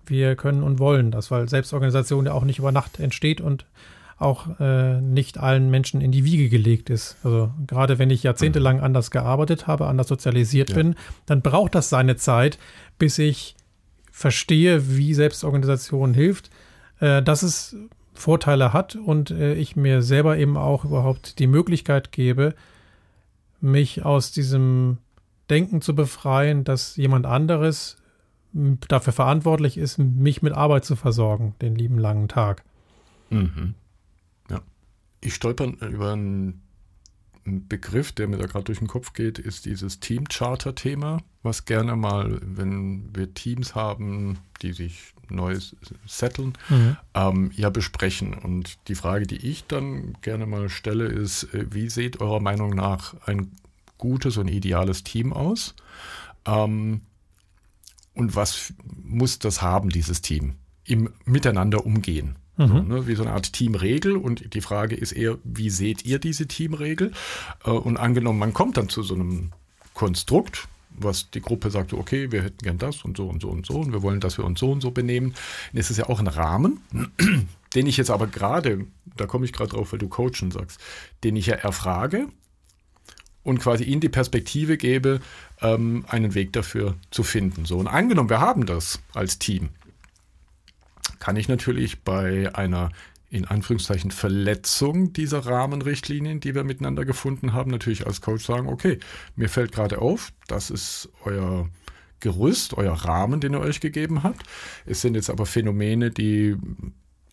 wir können und wollen das, weil Selbstorganisation ja auch nicht über Nacht entsteht und auch äh, nicht allen Menschen in die Wiege gelegt ist. Also gerade wenn ich jahrzehntelang mhm. anders gearbeitet habe, anders sozialisiert ja. bin, dann braucht das seine Zeit, bis ich verstehe, wie Selbstorganisation hilft. Äh, das ist Vorteile hat und äh, ich mir selber eben auch überhaupt die Möglichkeit gebe, mich aus diesem Denken zu befreien, dass jemand anderes dafür verantwortlich ist, mich mit Arbeit zu versorgen, den lieben langen Tag. Mhm. Ja. Ich stolper über einen Begriff, der mir da gerade durch den Kopf geht, ist dieses Team-Charter-Thema, was gerne mal, wenn wir Teams haben, die sich neu setteln, mhm. ähm, ja besprechen. Und die Frage, die ich dann gerne mal stelle, ist, äh, wie sieht eurer Meinung nach ein gutes und ideales Team aus? Ähm, und was muss das haben, dieses Team, im Miteinander umgehen? Mhm. So, ne, wie so eine Art Teamregel. Und die Frage ist eher, wie seht ihr diese Teamregel? Äh, und angenommen, man kommt dann zu so einem Konstrukt, was die Gruppe sagt, okay, wir hätten gern das und so und so und so und wir wollen, dass wir uns so und so benehmen. Ist es ja auch ein Rahmen, den ich jetzt aber gerade, da komme ich gerade drauf, weil du Coachen sagst, den ich ja erfrage und quasi ihnen die Perspektive gebe, ähm, einen Weg dafür zu finden. So, und angenommen, wir haben das als Team, kann ich natürlich bei einer in Anführungszeichen Verletzung dieser Rahmenrichtlinien, die wir miteinander gefunden haben, natürlich als Coach sagen, okay, mir fällt gerade auf, das ist euer Gerüst, euer Rahmen, den ihr euch gegeben habt. Es sind jetzt aber Phänomene, die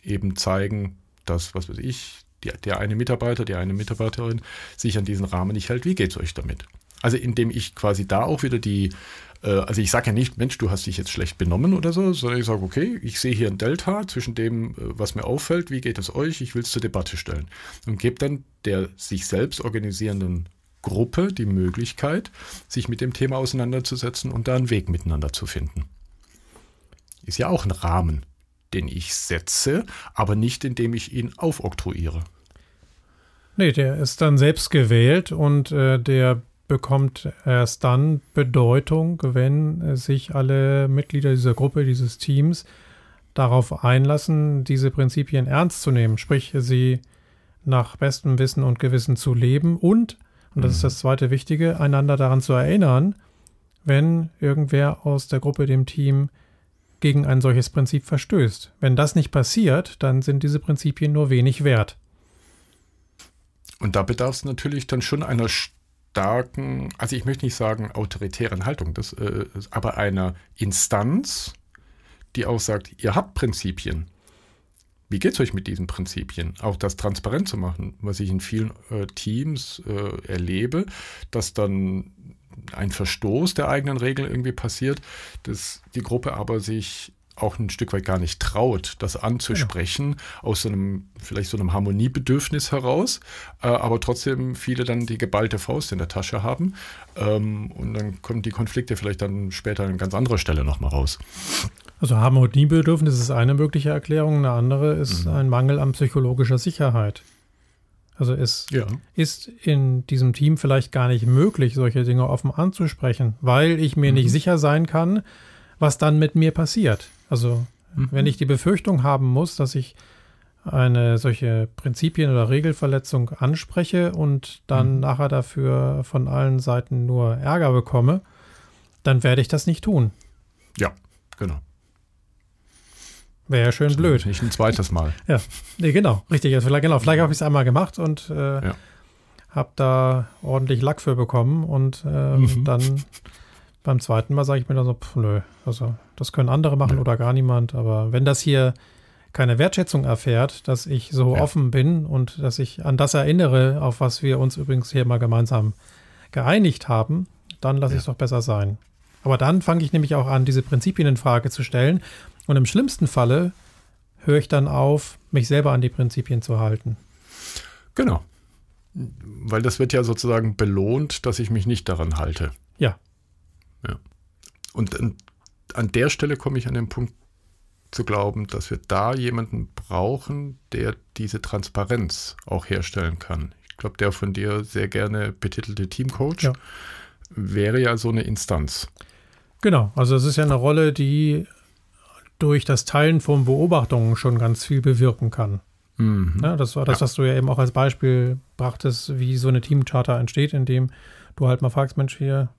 eben zeigen, dass, was weiß ich, die, der eine Mitarbeiter, die eine Mitarbeiterin sich an diesen Rahmen nicht hält. Wie geht es euch damit? Also indem ich quasi da auch wieder die äh, also ich sage ja nicht, Mensch, du hast dich jetzt schlecht benommen oder so, sondern ich sage, okay, ich sehe hier ein Delta zwischen dem, äh, was mir auffällt, wie geht es euch, ich will es zur Debatte stellen. Und gebe dann der sich selbst organisierenden Gruppe die Möglichkeit, sich mit dem Thema auseinanderzusetzen und da einen Weg miteinander zu finden. Ist ja auch ein Rahmen, den ich setze, aber nicht indem ich ihn aufoktroyiere. Nee, der ist dann selbst gewählt und äh, der bekommt erst dann Bedeutung, wenn sich alle Mitglieder dieser Gruppe, dieses Teams darauf einlassen, diese Prinzipien ernst zu nehmen, sprich sie nach bestem Wissen und Gewissen zu leben und, und das ist das zweite Wichtige, einander daran zu erinnern, wenn irgendwer aus der Gruppe, dem Team, gegen ein solches Prinzip verstößt. Wenn das nicht passiert, dann sind diese Prinzipien nur wenig wert. Und da bedarf es natürlich dann schon einer starken, also ich möchte nicht sagen autoritären Haltung, das, äh, aber einer Instanz, die auch sagt, ihr habt Prinzipien. Wie geht es euch mit diesen Prinzipien? Auch das transparent zu machen, was ich in vielen äh, Teams äh, erlebe, dass dann ein Verstoß der eigenen Regeln irgendwie passiert, dass die Gruppe aber sich auch ein Stück weit gar nicht traut, das anzusprechen, ja. aus so einem, vielleicht so einem Harmoniebedürfnis heraus, äh, aber trotzdem viele dann die geballte Faust in der Tasche haben. Ähm, und dann kommen die Konflikte vielleicht dann später an ganz anderer Stelle nochmal raus. Also Harmoniebedürfnis ist eine mögliche Erklärung, eine andere ist mhm. ein Mangel an psychologischer Sicherheit. Also es ja. ist in diesem Team vielleicht gar nicht möglich, solche Dinge offen anzusprechen, weil ich mir mhm. nicht sicher sein kann, was dann mit mir passiert. Also mhm. wenn ich die Befürchtung haben muss, dass ich eine solche Prinzipien- oder Regelverletzung anspreche und dann mhm. nachher dafür von allen Seiten nur Ärger bekomme, dann werde ich das nicht tun. Ja, genau. Wäre ja schön blöd. Nicht ein zweites Mal. ja, nee, genau, richtig. Also vielleicht, genau, vielleicht habe ich es einmal gemacht und äh, ja. habe da ordentlich Lack für bekommen und äh, mhm. dann beim zweiten Mal sage ich mir dann so, pff, nö, also das können andere machen nö. oder gar niemand. Aber wenn das hier keine Wertschätzung erfährt, dass ich so ja. offen bin und dass ich an das erinnere, auf was wir uns übrigens hier mal gemeinsam geeinigt haben, dann lasse ja. ich es doch besser sein. Aber dann fange ich nämlich auch an, diese Prinzipien in Frage zu stellen. Und im schlimmsten Falle höre ich dann auf, mich selber an die Prinzipien zu halten. Genau. Weil das wird ja sozusagen belohnt, dass ich mich nicht daran halte. Ja. Ja. Und an der Stelle komme ich an den Punkt zu glauben, dass wir da jemanden brauchen, der diese Transparenz auch herstellen kann. Ich glaube, der von dir sehr gerne betitelte Teamcoach ja. wäre ja so eine Instanz. Genau, also es ist ja eine Rolle, die durch das Teilen von Beobachtungen schon ganz viel bewirken kann. Mhm. Ja, das war das, ja. was du ja eben auch als Beispiel brachtest, wie so eine Teamcharter entsteht, indem du halt mal fragst, Mensch, hier,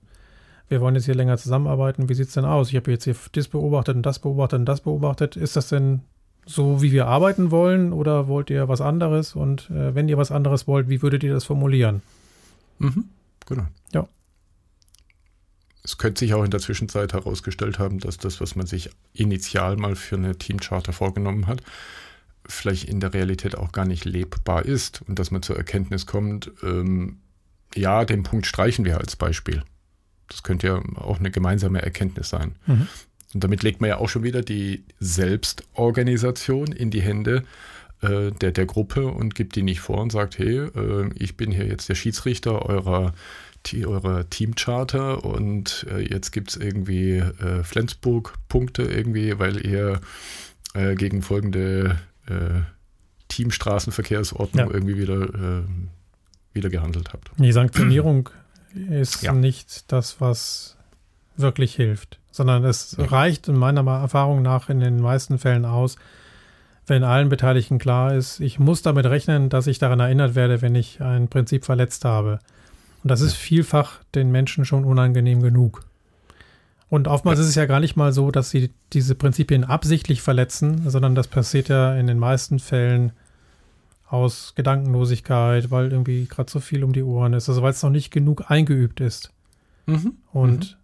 wir wollen jetzt hier länger zusammenarbeiten, wie sieht es denn aus? Ich habe jetzt hier das beobachtet und das beobachtet und das beobachtet. Ist das denn so, wie wir arbeiten wollen oder wollt ihr was anderes? Und äh, wenn ihr was anderes wollt, wie würdet ihr das formulieren? Mhm, genau. Ja. Es könnte sich auch in der Zwischenzeit herausgestellt haben, dass das, was man sich initial mal für eine Teamcharter vorgenommen hat, vielleicht in der Realität auch gar nicht lebbar ist und dass man zur Erkenntnis kommt, ähm, ja, den Punkt streichen wir als Beispiel. Das könnte ja auch eine gemeinsame Erkenntnis sein. Mhm. Und damit legt man ja auch schon wieder die Selbstorganisation in die Hände äh, der, der Gruppe und gibt die nicht vor und sagt, hey, äh, ich bin hier jetzt der Schiedsrichter eurer, eurer Teamcharter und äh, jetzt gibt es irgendwie äh, Flensburg-Punkte irgendwie, weil ihr äh, gegen folgende äh, Teamstraßenverkehrsordnung Ja. irgendwie wieder, wieder gehandelt habt. Die Sanktionierung ist Ja. nicht das, was wirklich hilft, sondern es Ja. reicht in meiner Erfahrung nach in den meisten Fällen aus, wenn allen Beteiligten klar ist, ich muss damit rechnen, dass ich daran erinnert werde, wenn ich ein Prinzip verletzt habe. Und das ist vielfach den Menschen schon unangenehm genug. Und oftmals ist es ja gar nicht mal so, dass sie diese Prinzipien absichtlich verletzen, sondern das passiert ja in den meisten Fällen aus Gedankenlosigkeit, weil irgendwie gerade so viel um die Ohren ist, also weil es noch nicht genug eingeübt ist. Und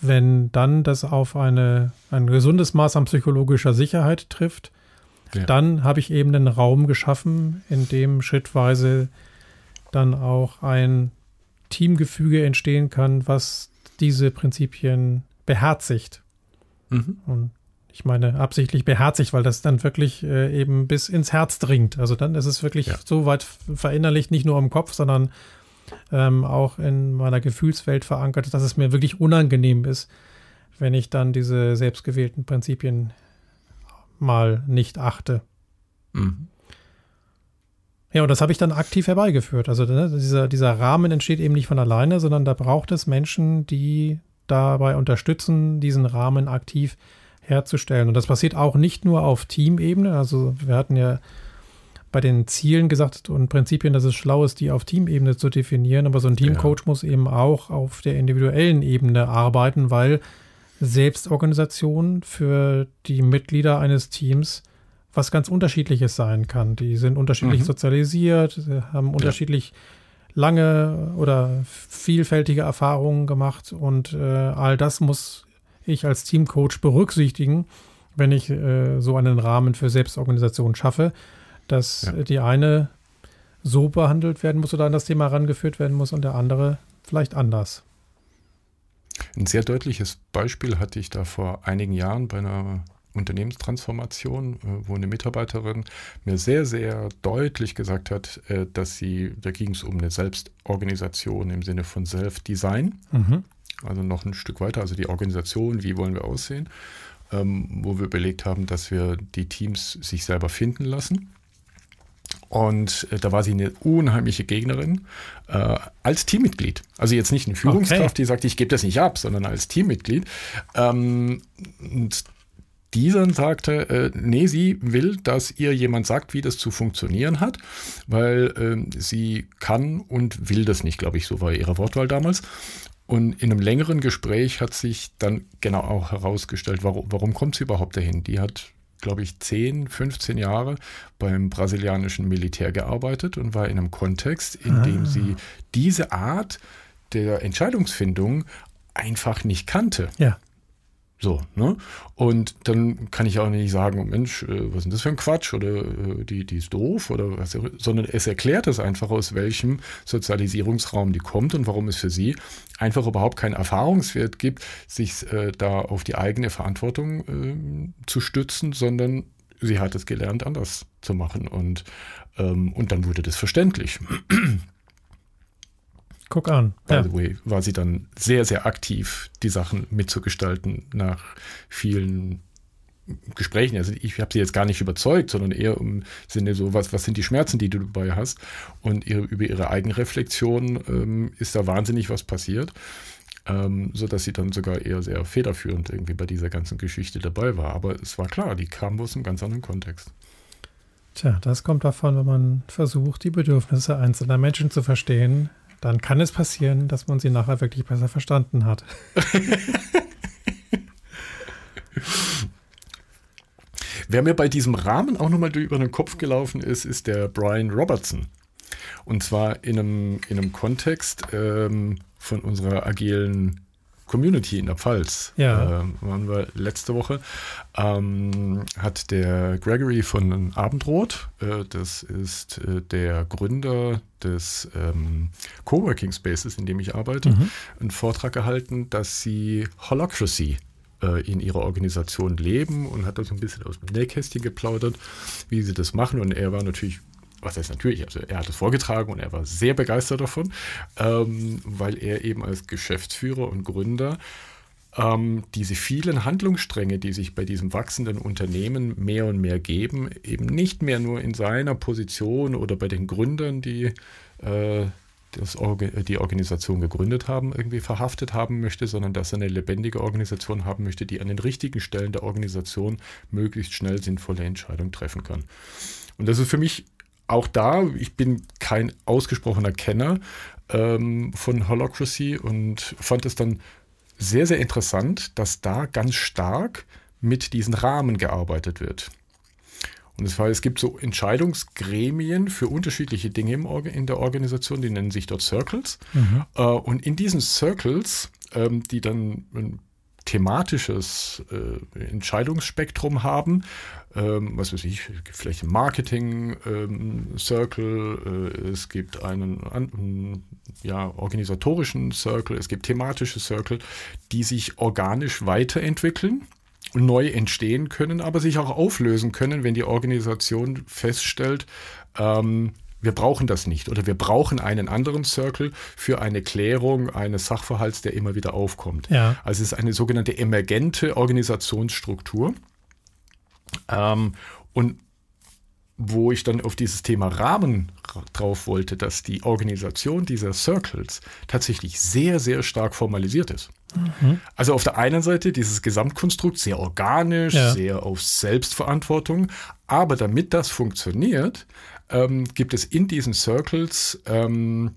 wenn dann das auf eine, ein gesundes Maß an psychologischer Sicherheit trifft, Ja. dann habe ich eben einen Raum geschaffen, in dem schrittweise dann auch ein Teamgefüge entstehen kann, was diese Prinzipien beherzigt. Mhm. Und ich meine absichtlich beherzigt, weil das dann wirklich äh, eben bis ins Herz dringt. Also dann ist es wirklich Ja. so weit verinnerlicht, nicht nur im Kopf, sondern ähm, auch in meiner Gefühlswelt verankert, dass es mir wirklich unangenehm ist, wenn ich dann diese selbstgewählten Prinzipien mal nicht achte. Mhm. Ja, und das habe ich dann aktiv herbeigeführt. Also ne, dieser, dieser Rahmen entsteht eben nicht von alleine, sondern da braucht es Menschen, die dabei unterstützen, diesen Rahmen aktiv herzustellen. Und das passiert auch nicht nur auf Teamebene. Also wir hatten ja bei den Zielen gesagt und Prinzipien, dass es schlau ist, die auf Teamebene zu definieren. Aber so ein Teamcoach muss eben auch auf der individuellen Ebene arbeiten, weil Selbstorganisation für die Mitglieder eines Teams was ganz unterschiedliches sein kann. Die sind unterschiedlich Mhm. sozialisiert, sie haben unterschiedlich lange oder vielfältige Erfahrungen gemacht und äh, all das muss ich als Teamcoach berücksichtigen, wenn ich äh, so einen Rahmen für Selbstorganisation schaffe, dass Ja. die eine so behandelt werden muss oder an das Thema herangeführt werden muss und der andere vielleicht anders. Ein sehr deutliches Beispiel hatte ich da vor einigen Jahren bei einer Unternehmenstransformation, äh, wo eine Mitarbeiterin mir sehr, sehr deutlich gesagt hat, äh, dass sie, da ging es um eine Selbstorganisation im Sinne von Self-Design, Mhm. Also noch ein Stück weiter, also die Organisation, wie wollen wir aussehen, ähm, wo wir überlegt haben, dass wir die Teams sich selber finden lassen. Und äh, da war sie eine unheimliche Gegnerin äh, als Teammitglied. Also jetzt nicht eine Führungskraft, Okay. die sagt, ich gebe das nicht ab, sondern als Teammitglied. Ähm, und dieser sagte, äh, nee, sie will, dass ihr jemand sagt, wie das zu funktionieren hat, weil ähm, sie kann und will das nicht, glaube ich, so war ihre Wortwahl damals. Und in einem längeren Gespräch hat sich dann genau auch herausgestellt, warum, warum kommt sie überhaupt dahin? Die hat, glaube ich, 10, 15 Jahre beim brasilianischen Militär gearbeitet und war in einem Kontext, in dem sie diese Art der Entscheidungsfindung einfach nicht kannte. Ja. So, ne? Und dann kann ich auch nicht sagen, Mensch, äh, was ist denn das für ein Quatsch oder äh, die, die ist doof oder was, sondern es erklärt es einfach, aus welchem Sozialisierungsraum die kommt und warum es für sie einfach überhaupt keinen Erfahrungswert gibt, sich äh, da auf die eigene Verantwortung ähm, zu stützen, sondern sie hat es gelernt, anders zu machen und, ähm, und dann wurde das verständlich. Guck an. By Ja. the way, war sie dann sehr, sehr aktiv, die Sachen mitzugestalten nach vielen Gesprächen. Also ich habe sie jetzt gar nicht überzeugt, sondern eher im Sinne so, was, was sind die Schmerzen, die du dabei hast? Und ihre, über ihre Eigenreflexion ähm, ist da wahnsinnig was passiert, ähm, sodass sie dann sogar eher sehr federführend irgendwie bei dieser ganzen Geschichte dabei war. Aber es war klar, die kam aus einem ganz anderen Kontext. Tja, das kommt davon, wenn man versucht, die Bedürfnisse einzelner Menschen zu verstehen, dann kann es passieren, dass man sie nachher wirklich besser verstanden hat. Wer mir bei diesem Rahmen auch nochmal über den Kopf gelaufen ist, ist der Brian Robertson. Und zwar in einem, in einem Kontext ähm, von unserer agilen Community in der Pfalz. Ja. Ähm, waren wir letzte Woche. Ähm, hat der Gregory von Abendrot, äh, das ist äh, der Gründer des ähm, Coworking Spaces, in dem ich arbeite, einen Vortrag gehalten, dass sie Holacracy äh, in ihrer Organisation leben und hat da so ein bisschen aus dem Nähkästchen geplaudert, wie sie das machen. Und er war natürlich, was heißt natürlich, also er hat es vorgetragen und er war sehr begeistert davon, ähm, weil er eben als Geschäftsführer und Gründer ähm, diese vielen Handlungsstränge, die sich bei diesem wachsenden Unternehmen mehr und mehr geben, eben nicht mehr nur in seiner Position oder bei den Gründern, die äh, das, die Organisation gegründet haben, irgendwie verhaftet haben möchte, sondern dass er eine lebendige Organisation haben möchte, die an den richtigen Stellen der Organisation möglichst schnell sinnvolle Entscheidungen treffen kann. Und das ist für mich auch da, ich bin kein ausgesprochener Kenner ähm, von Holocracy und fand es dann sehr, sehr interessant, dass da ganz stark mit diesen Rahmen gearbeitet wird. Und das heißt, es gibt so Entscheidungsgremien für unterschiedliche Dinge in der Organisation, die nennen sich dort Circles. Mhm. Äh, und in diesen Circles, ähm, die dann ein thematisches äh, Entscheidungsspektrum haben, ähm, was weiß ich, vielleicht ein Marketing-Circle, ähm, es gibt einen ja, organisatorischen Circle, es gibt thematische Circle, die sich organisch weiterentwickeln neu entstehen können, aber sich auch auflösen können, wenn die Organisation feststellt, ähm, wir brauchen das nicht oder wir brauchen einen anderen Circle für eine Klärung eines Sachverhalts, der immer wieder aufkommt. Ja. Also es ist eine sogenannte emergente Organisationsstruktur. Ähm, und wo ich dann auf dieses Thema Rahmen drauf wollte, dass die Organisation dieser Circles tatsächlich sehr, sehr stark formalisiert ist. Mhm. Also auf der einen Seite dieses Gesamtkonstrukt sehr organisch, ja. sehr auf Selbstverantwortung, aber damit das funktioniert, ähm, gibt es in diesen Circles ähm,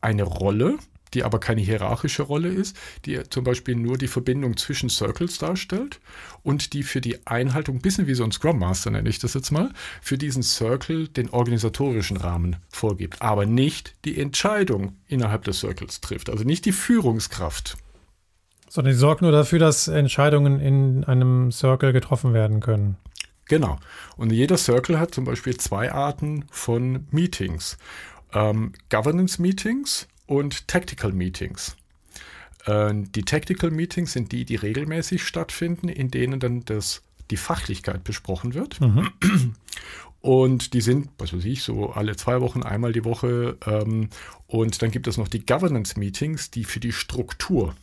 eine Rolle, die aber keine hierarchische Rolle ist, die zum Beispiel nur die Verbindung zwischen Circles darstellt und die für die Einhaltung, ein bisschen wie so ein Scrum Master nenne ich das jetzt mal, für diesen Circle den organisatorischen Rahmen vorgibt, aber nicht die Entscheidung innerhalb des Circles trifft, also nicht die Führungskraft. Sondern sie sorgt nur dafür, dass Entscheidungen in einem Circle getroffen werden können. Genau. Und jeder Circle hat zum Beispiel zwei Arten von Meetings. Ähm, Governance Meetings und Tactical Meetings. Ähm, die Tactical Meetings sind die, die regelmäßig stattfinden, in denen dann das, die Fachlichkeit besprochen wird. Mhm. Und die sind, was weiß ich, so alle zwei Wochen, einmal die Woche. Ähm, und dann gibt es noch die Governance Meetings, die für die Struktur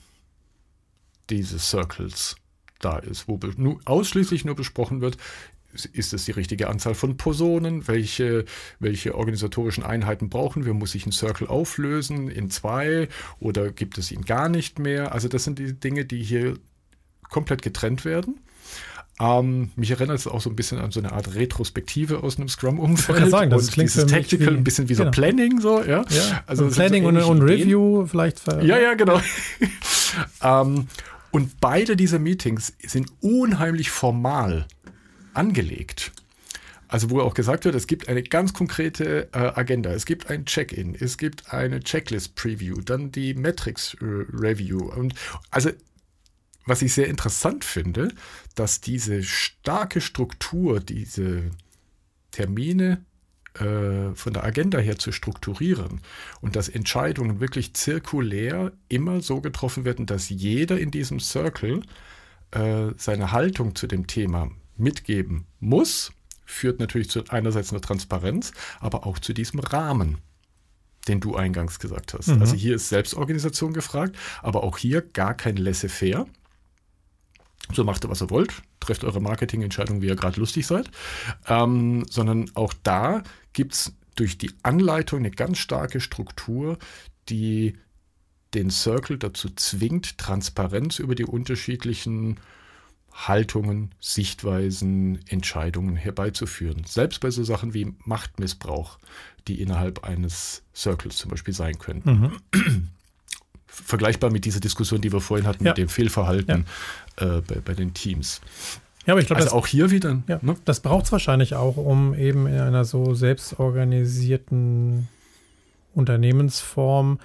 dieses Circles da ist, wo ausschließlich nur besprochen wird, ist es die richtige Anzahl von Personen? Welche, welche organisatorischen Einheiten brauchen wir? Muss sich ein Circle auflösen in zwei oder gibt es ihn gar nicht mehr? Also das sind die Dinge, die hier komplett getrennt werden. Ähm, mich erinnert es auch so ein bisschen an so eine Art Retrospektive aus einem Scrum-Umfeld. Ich kann sagen, das und klingt dieses Tactical wie, ein bisschen wie genau. so Planning, so, ja. ja also Planning so und, und Review vielleicht. Ja, ja, genau. ähm, und beide dieser Meetings sind unheimlich formal angelegt. Also wo auch gesagt wird, es gibt eine ganz konkrete äh, Agenda, es gibt ein Check-in, es gibt eine Checklist-Preview, dann die Metrics-Review. Und also was ich sehr interessant finde, dass diese starke Struktur, diese Termine äh, von der Agenda her zu strukturieren und dass Entscheidungen wirklich zirkulär immer so getroffen werden, dass jeder in diesem Circle äh, seine Haltung zu dem Thema mitgeben muss, führt natürlich zu einerseits einer Transparenz, aber auch zu diesem Rahmen, den du eingangs gesagt hast. Mhm. Also hier ist Selbstorganisation gefragt, aber auch hier gar kein Laissez-faire. So macht ihr, was ihr wollt, trefft eure Marketingentscheidung, wie ihr gerade lustig seid, ähm, sondern auch da gibt es durch die Anleitung eine ganz starke Struktur, die den Circle dazu zwingt, Transparenz über die unterschiedlichen Haltungen, Sichtweisen, Entscheidungen herbeizuführen. Selbst bei so Sachen wie Machtmissbrauch, die innerhalb eines Circles zum Beispiel sein können. Mhm. Vergleichbar mit dieser Diskussion, die wir vorhin hatten, ja. mit dem Fehlverhalten ja. äh, bei, bei, den Teams. Ja, aber ich glaube, also auch hier wieder. Ja, ne? Das braucht es wahrscheinlich auch, um eben in einer so selbstorganisierten Unternehmensform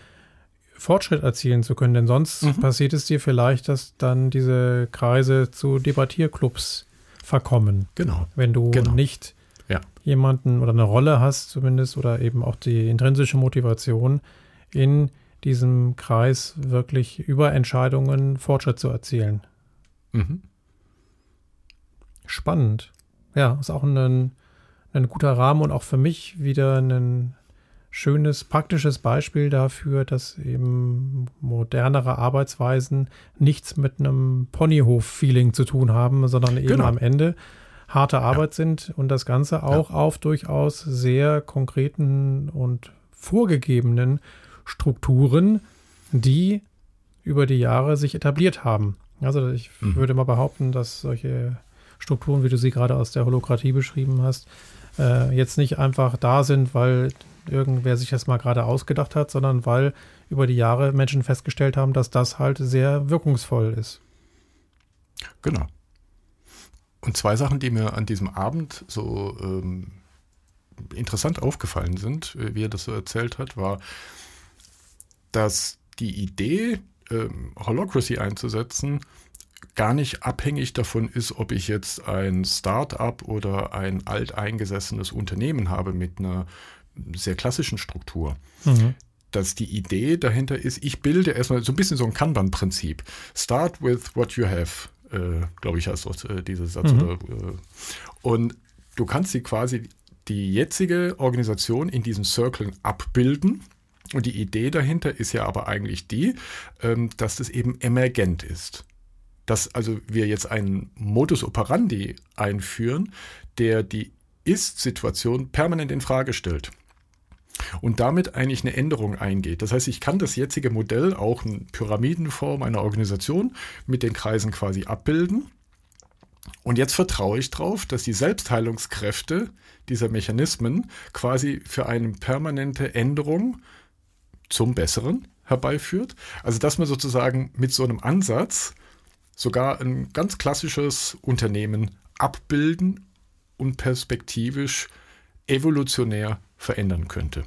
Fortschritt erzielen zu können. Denn sonst mhm. passiert es dir vielleicht, dass dann diese Kreise zu Debattierclubs verkommen. Genau. Wenn du genau. nicht ja. jemanden oder eine Rolle hast, zumindest, oder eben auch die intrinsische Motivation, in diesem Kreis wirklich über Entscheidungen Fortschritt zu erzielen. Mhm. Spannend. Ja, ist auch ein, ein guter Rahmen und auch für mich wieder ein schönes, praktisches Beispiel dafür, dass eben modernere Arbeitsweisen nichts mit einem Ponyhof-Feeling zu tun haben, sondern eben genau. am Ende harte Arbeit ja. sind und das Ganze auch ja. auf durchaus sehr konkreten und vorgegebenen Strukturen, die über die Jahre sich etabliert haben. Also ich mhm. würde mal behaupten, dass solche Strukturen, wie du sie gerade aus der Holokratie beschrieben hast, äh, jetzt nicht einfach da sind, weil irgendwer sich das mal gerade ausgedacht hat, sondern weil über die Jahre Menschen festgestellt haben, dass das halt sehr wirkungsvoll ist. Genau. Und zwei Sachen, die mir an diesem Abend so ähm, interessant aufgefallen sind, äh, wie er das so erzählt hat, war, dass die Idee, ähm, Holocracy einzusetzen, gar nicht abhängig davon ist, ob ich jetzt ein Start-up oder ein alteingesessenes Unternehmen habe mit einer sehr klassischen Struktur. Mhm. Dass die Idee dahinter ist, ich bilde erstmal so ein bisschen so ein Kanban-Prinzip. Start with what you have, äh, glaube ich, heißt auch äh, dieser Satz. Mhm. Oder, äh, und du kannst sie quasi die jetzige Organisation in diesen Circlen abbilden. Und die Idee dahinter ist ja aber eigentlich die, ähm, dass das eben emergent ist. Dass also wir jetzt einen Modus operandi einführen, der die Ist-Situation permanent in Frage stellt und damit eigentlich eine Änderung eingeht. Das heißt, ich kann das jetzige Modell auch in Pyramidenform einer Organisation mit den Kreisen quasi abbilden. Und jetzt vertraue ich darauf, dass die Selbstheilungskräfte dieser Mechanismen quasi für eine permanente Änderung zum Besseren herbeiführt. Also dass man sozusagen mit so einem Ansatz sogar ein ganz klassisches Unternehmen abbilden und perspektivisch evolutionär verändern könnte.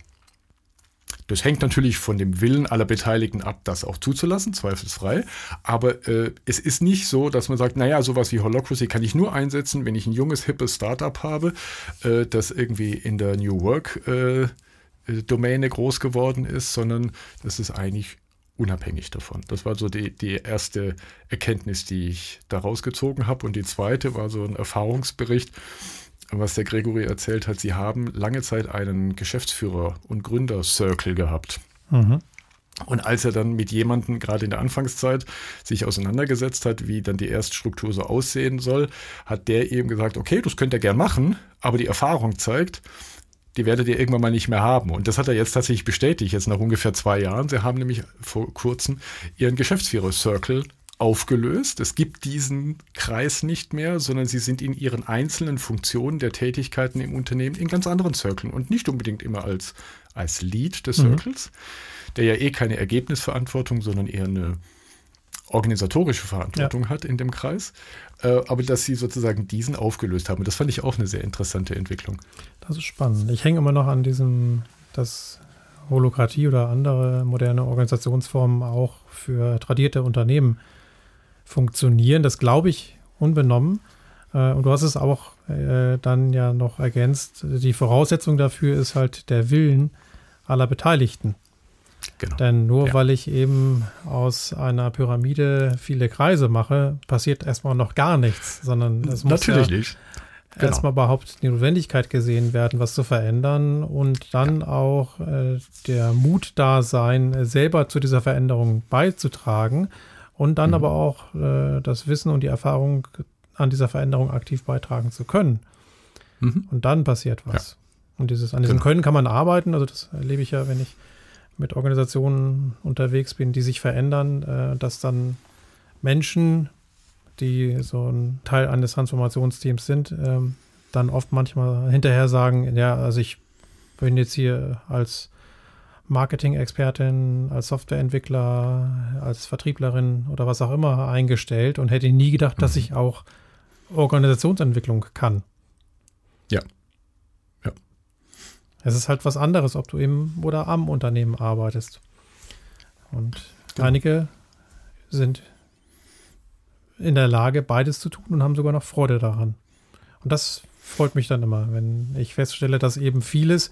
Das hängt natürlich von dem Willen aller Beteiligten ab, das auch zuzulassen, zweifelsfrei. Aber äh, es ist nicht so, dass man sagt, naja, sowas wie Holocracy kann ich nur einsetzen, wenn ich ein junges, hippes Startup habe, äh, das irgendwie in der New Work äh, Domäne groß geworden ist, sondern das ist eigentlich unabhängig davon. Das war so die, die erste Erkenntnis, die ich daraus gezogen habe. Und die zweite war so ein Erfahrungsbericht, was der Gregory erzählt hat, sie haben lange Zeit einen Geschäftsführer- und Gründercircle gehabt. Mhm. Und als er dann mit jemandem gerade in der Anfangszeit sich auseinandergesetzt hat, wie dann die Erststruktur so aussehen soll, hat der eben gesagt, okay, das könnt ihr gern machen, aber die Erfahrung zeigt, die werdet ihr irgendwann mal nicht mehr haben. Und das hat er jetzt tatsächlich bestätigt, jetzt nach ungefähr zwei Jahren. Sie haben nämlich vor kurzem ihren Geschäftsführer-Circle aufgelöst. Es gibt diesen Kreis nicht mehr, sondern sie sind in ihren einzelnen Funktionen der Tätigkeiten im Unternehmen in ganz anderen Circles und nicht unbedingt immer als, als Lead des mhm. Circles, mhm. der ja eh keine Ergebnisverantwortung, sondern eher eine organisatorische Verantwortung ja. hat in dem Kreis, äh, aber dass sie sozusagen diesen aufgelöst haben. Und das fand ich auch eine sehr interessante Entwicklung. Das ist spannend. Ich hänge immer noch an diesem, dass Holokratie oder andere moderne Organisationsformen auch für tradierte Unternehmen funktionieren. Das glaube ich unbenommen. Äh, und du hast es auch äh, dann ja noch ergänzt. Die Voraussetzung dafür ist halt der Willen aller Beteiligten. Genau. Denn nur ja. weil ich eben aus einer Pyramide viele Kreise mache, passiert erstmal noch gar nichts, sondern es muss Natürlich ja nicht. Genau. erstmal überhaupt die Notwendigkeit gesehen werden, was zu verändern und dann ja. auch äh, der Mut da sein, selber zu dieser Veränderung beizutragen und dann mhm. aber auch äh, das Wissen und die Erfahrung an dieser Veränderung aktiv beitragen zu können. Mhm. Und dann passiert was. Und dieses, an diesem genau. Können kann man arbeiten. Also das erlebe ich ja, wenn ich mit Organisationen unterwegs bin, die sich verändern, äh, dass dann Menschen, die so ein Teil eines Transformationsteams sind, äh, dann oft manchmal hinterher sagen, ja, also ich bin jetzt hier als Marketing-Expertin, als Softwareentwickler, als Vertrieblerin oder was auch immer eingestellt und hätte nie gedacht, mhm. dass ich auch Organisationsentwicklung kann. Ja. Es ist halt was anderes, ob du im oder am Unternehmen arbeitest. Und genau. einige sind in der Lage, beides zu tun und haben sogar noch Freude daran. Und das freut mich dann immer, wenn ich feststelle, dass eben vieles,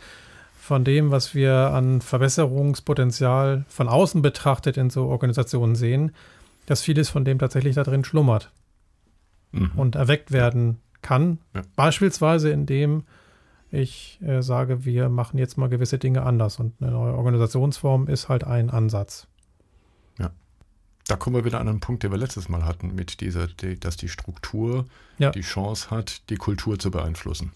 von dem, was wir an Verbesserungspotenzial von außen betrachtet in so Organisationen sehen, dass vieles von dem tatsächlich da drin schlummert mhm. und erweckt werden kann. Ja. Beispielsweise indem Ich äh, sage, wir machen jetzt mal gewisse Dinge anders und eine neue Organisationsform ist halt ein Ansatz. Ja. Da kommen wir wieder an einen Punkt, den wir letztes Mal hatten, mit dieser, die, dass die Struktur Ja. die Chance hat, die Kultur zu beeinflussen.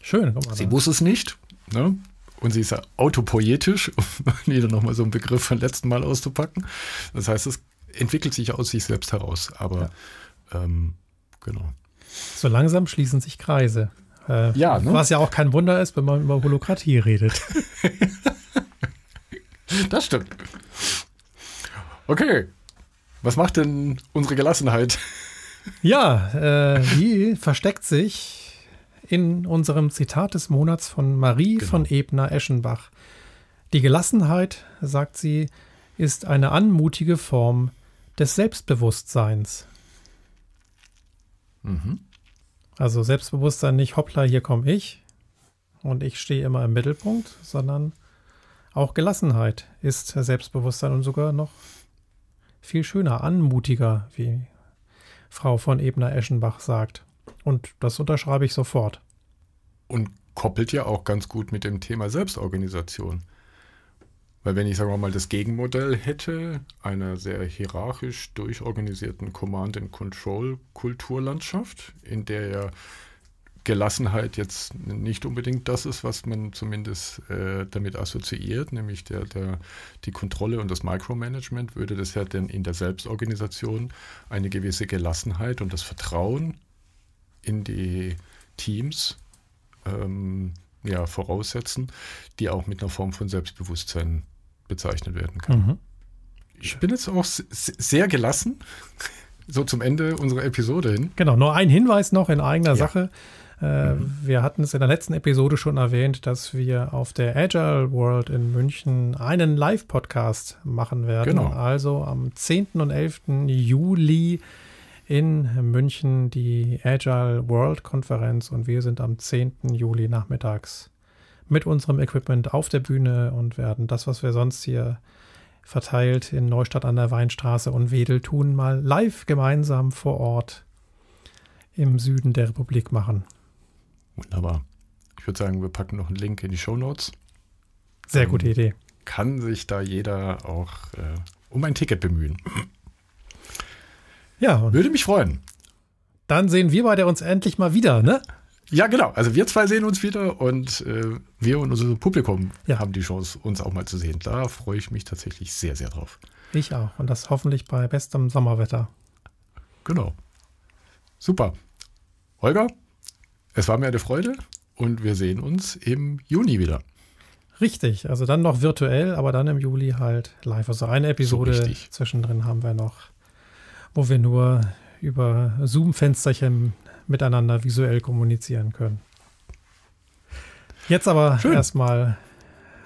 Schön. Sie muss es nicht, ne? Und sie ist ja autopoietisch, um wieder nochmal so einen Begriff vom letzten Mal auszupacken. Das heißt, es entwickelt sich aus sich selbst heraus. Aber ähm, genau. So langsam schließen sich Kreise. Äh, Ja, ne? Was ja auch kein Wunder ist, wenn man über Holokratie redet. Das stimmt. Okay. Was macht denn unsere Gelassenheit? Ja, äh, die versteckt sich in unserem Zitat des Monats von Marie Genau. von Ebner-Eschenbach. Die Gelassenheit, sagt sie, ist eine anmutige Form des Selbstbewusstseins. Mhm. Also Selbstbewusstsein nicht, hoppla, hier komme ich und ich stehe immer im Mittelpunkt, sondern auch Gelassenheit ist Selbstbewusstsein und sogar noch viel schöner, anmutiger, wie Frau von Ebner-Eschenbach sagt. Und das unterschreibe ich sofort. Und koppelt ja auch ganz gut mit dem Thema Selbstorganisation. Weil wenn ich, sagen wir mal, das Gegenmodell hätte, einer sehr hierarchisch durchorganisierten Command-and-Control-Kulturlandschaft, in der ja Gelassenheit jetzt nicht unbedingt das ist, was man zumindest äh, damit assoziiert, nämlich der, der, die Kontrolle und das Micromanagement, würde das ja dann in der Selbstorganisation eine gewisse Gelassenheit und das Vertrauen in die Teams ähm, ja, voraussetzen, die auch mit einer Form von Selbstbewusstsein bezeichnet werden kann. Mhm. Ich bin jetzt auch sehr gelassen, so zum Ende unserer Episode hin. Genau, nur ein Hinweis noch in eigener Ja. Sache. Äh, Wir hatten es in der letzten Episode schon erwähnt, dass wir auf der Agile World in München einen Live-Podcast machen werden. Genau. Also am 10. und 11. Juli in München die Agile World Konferenz und wir sind am 10. Juli nachmittags mit unserem Equipment auf der Bühne und werden das, was wir sonst hier verteilt in Neustadt an der Weinstraße und Wedel tun, mal live gemeinsam vor Ort im Süden der Republik machen. Wunderbar. Ich würde sagen, wir packen noch einen Link in die Show Notes. Sehr Ähm, gute Idee. Kann sich da jeder auch äh, um ein Ticket bemühen. Ja, und Würde mich freuen. dann sehen wir beide uns endlich mal wieder, ne? Ja, genau. Also wir zwei sehen uns wieder und äh, wir und unser Publikum Ja. haben die Chance, uns auch mal zu sehen. Da freue ich mich tatsächlich sehr, sehr drauf. Ich auch. Und das hoffentlich bei bestem Sommerwetter. Genau. Super. Holger, es war mir eine Freude und wir sehen uns im Juni wieder. Richtig, also dann noch virtuell, aber dann im Juli halt live. Also eine Episode richtig. zwischendrin haben wir noch, wo wir nur über Zoom-Fensterchen miteinander visuell kommunizieren können. Jetzt aber Schön. erstmal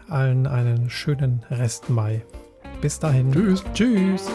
allen einen schönen Rest Mai. Bis dahin. Tschüss. Tschüss.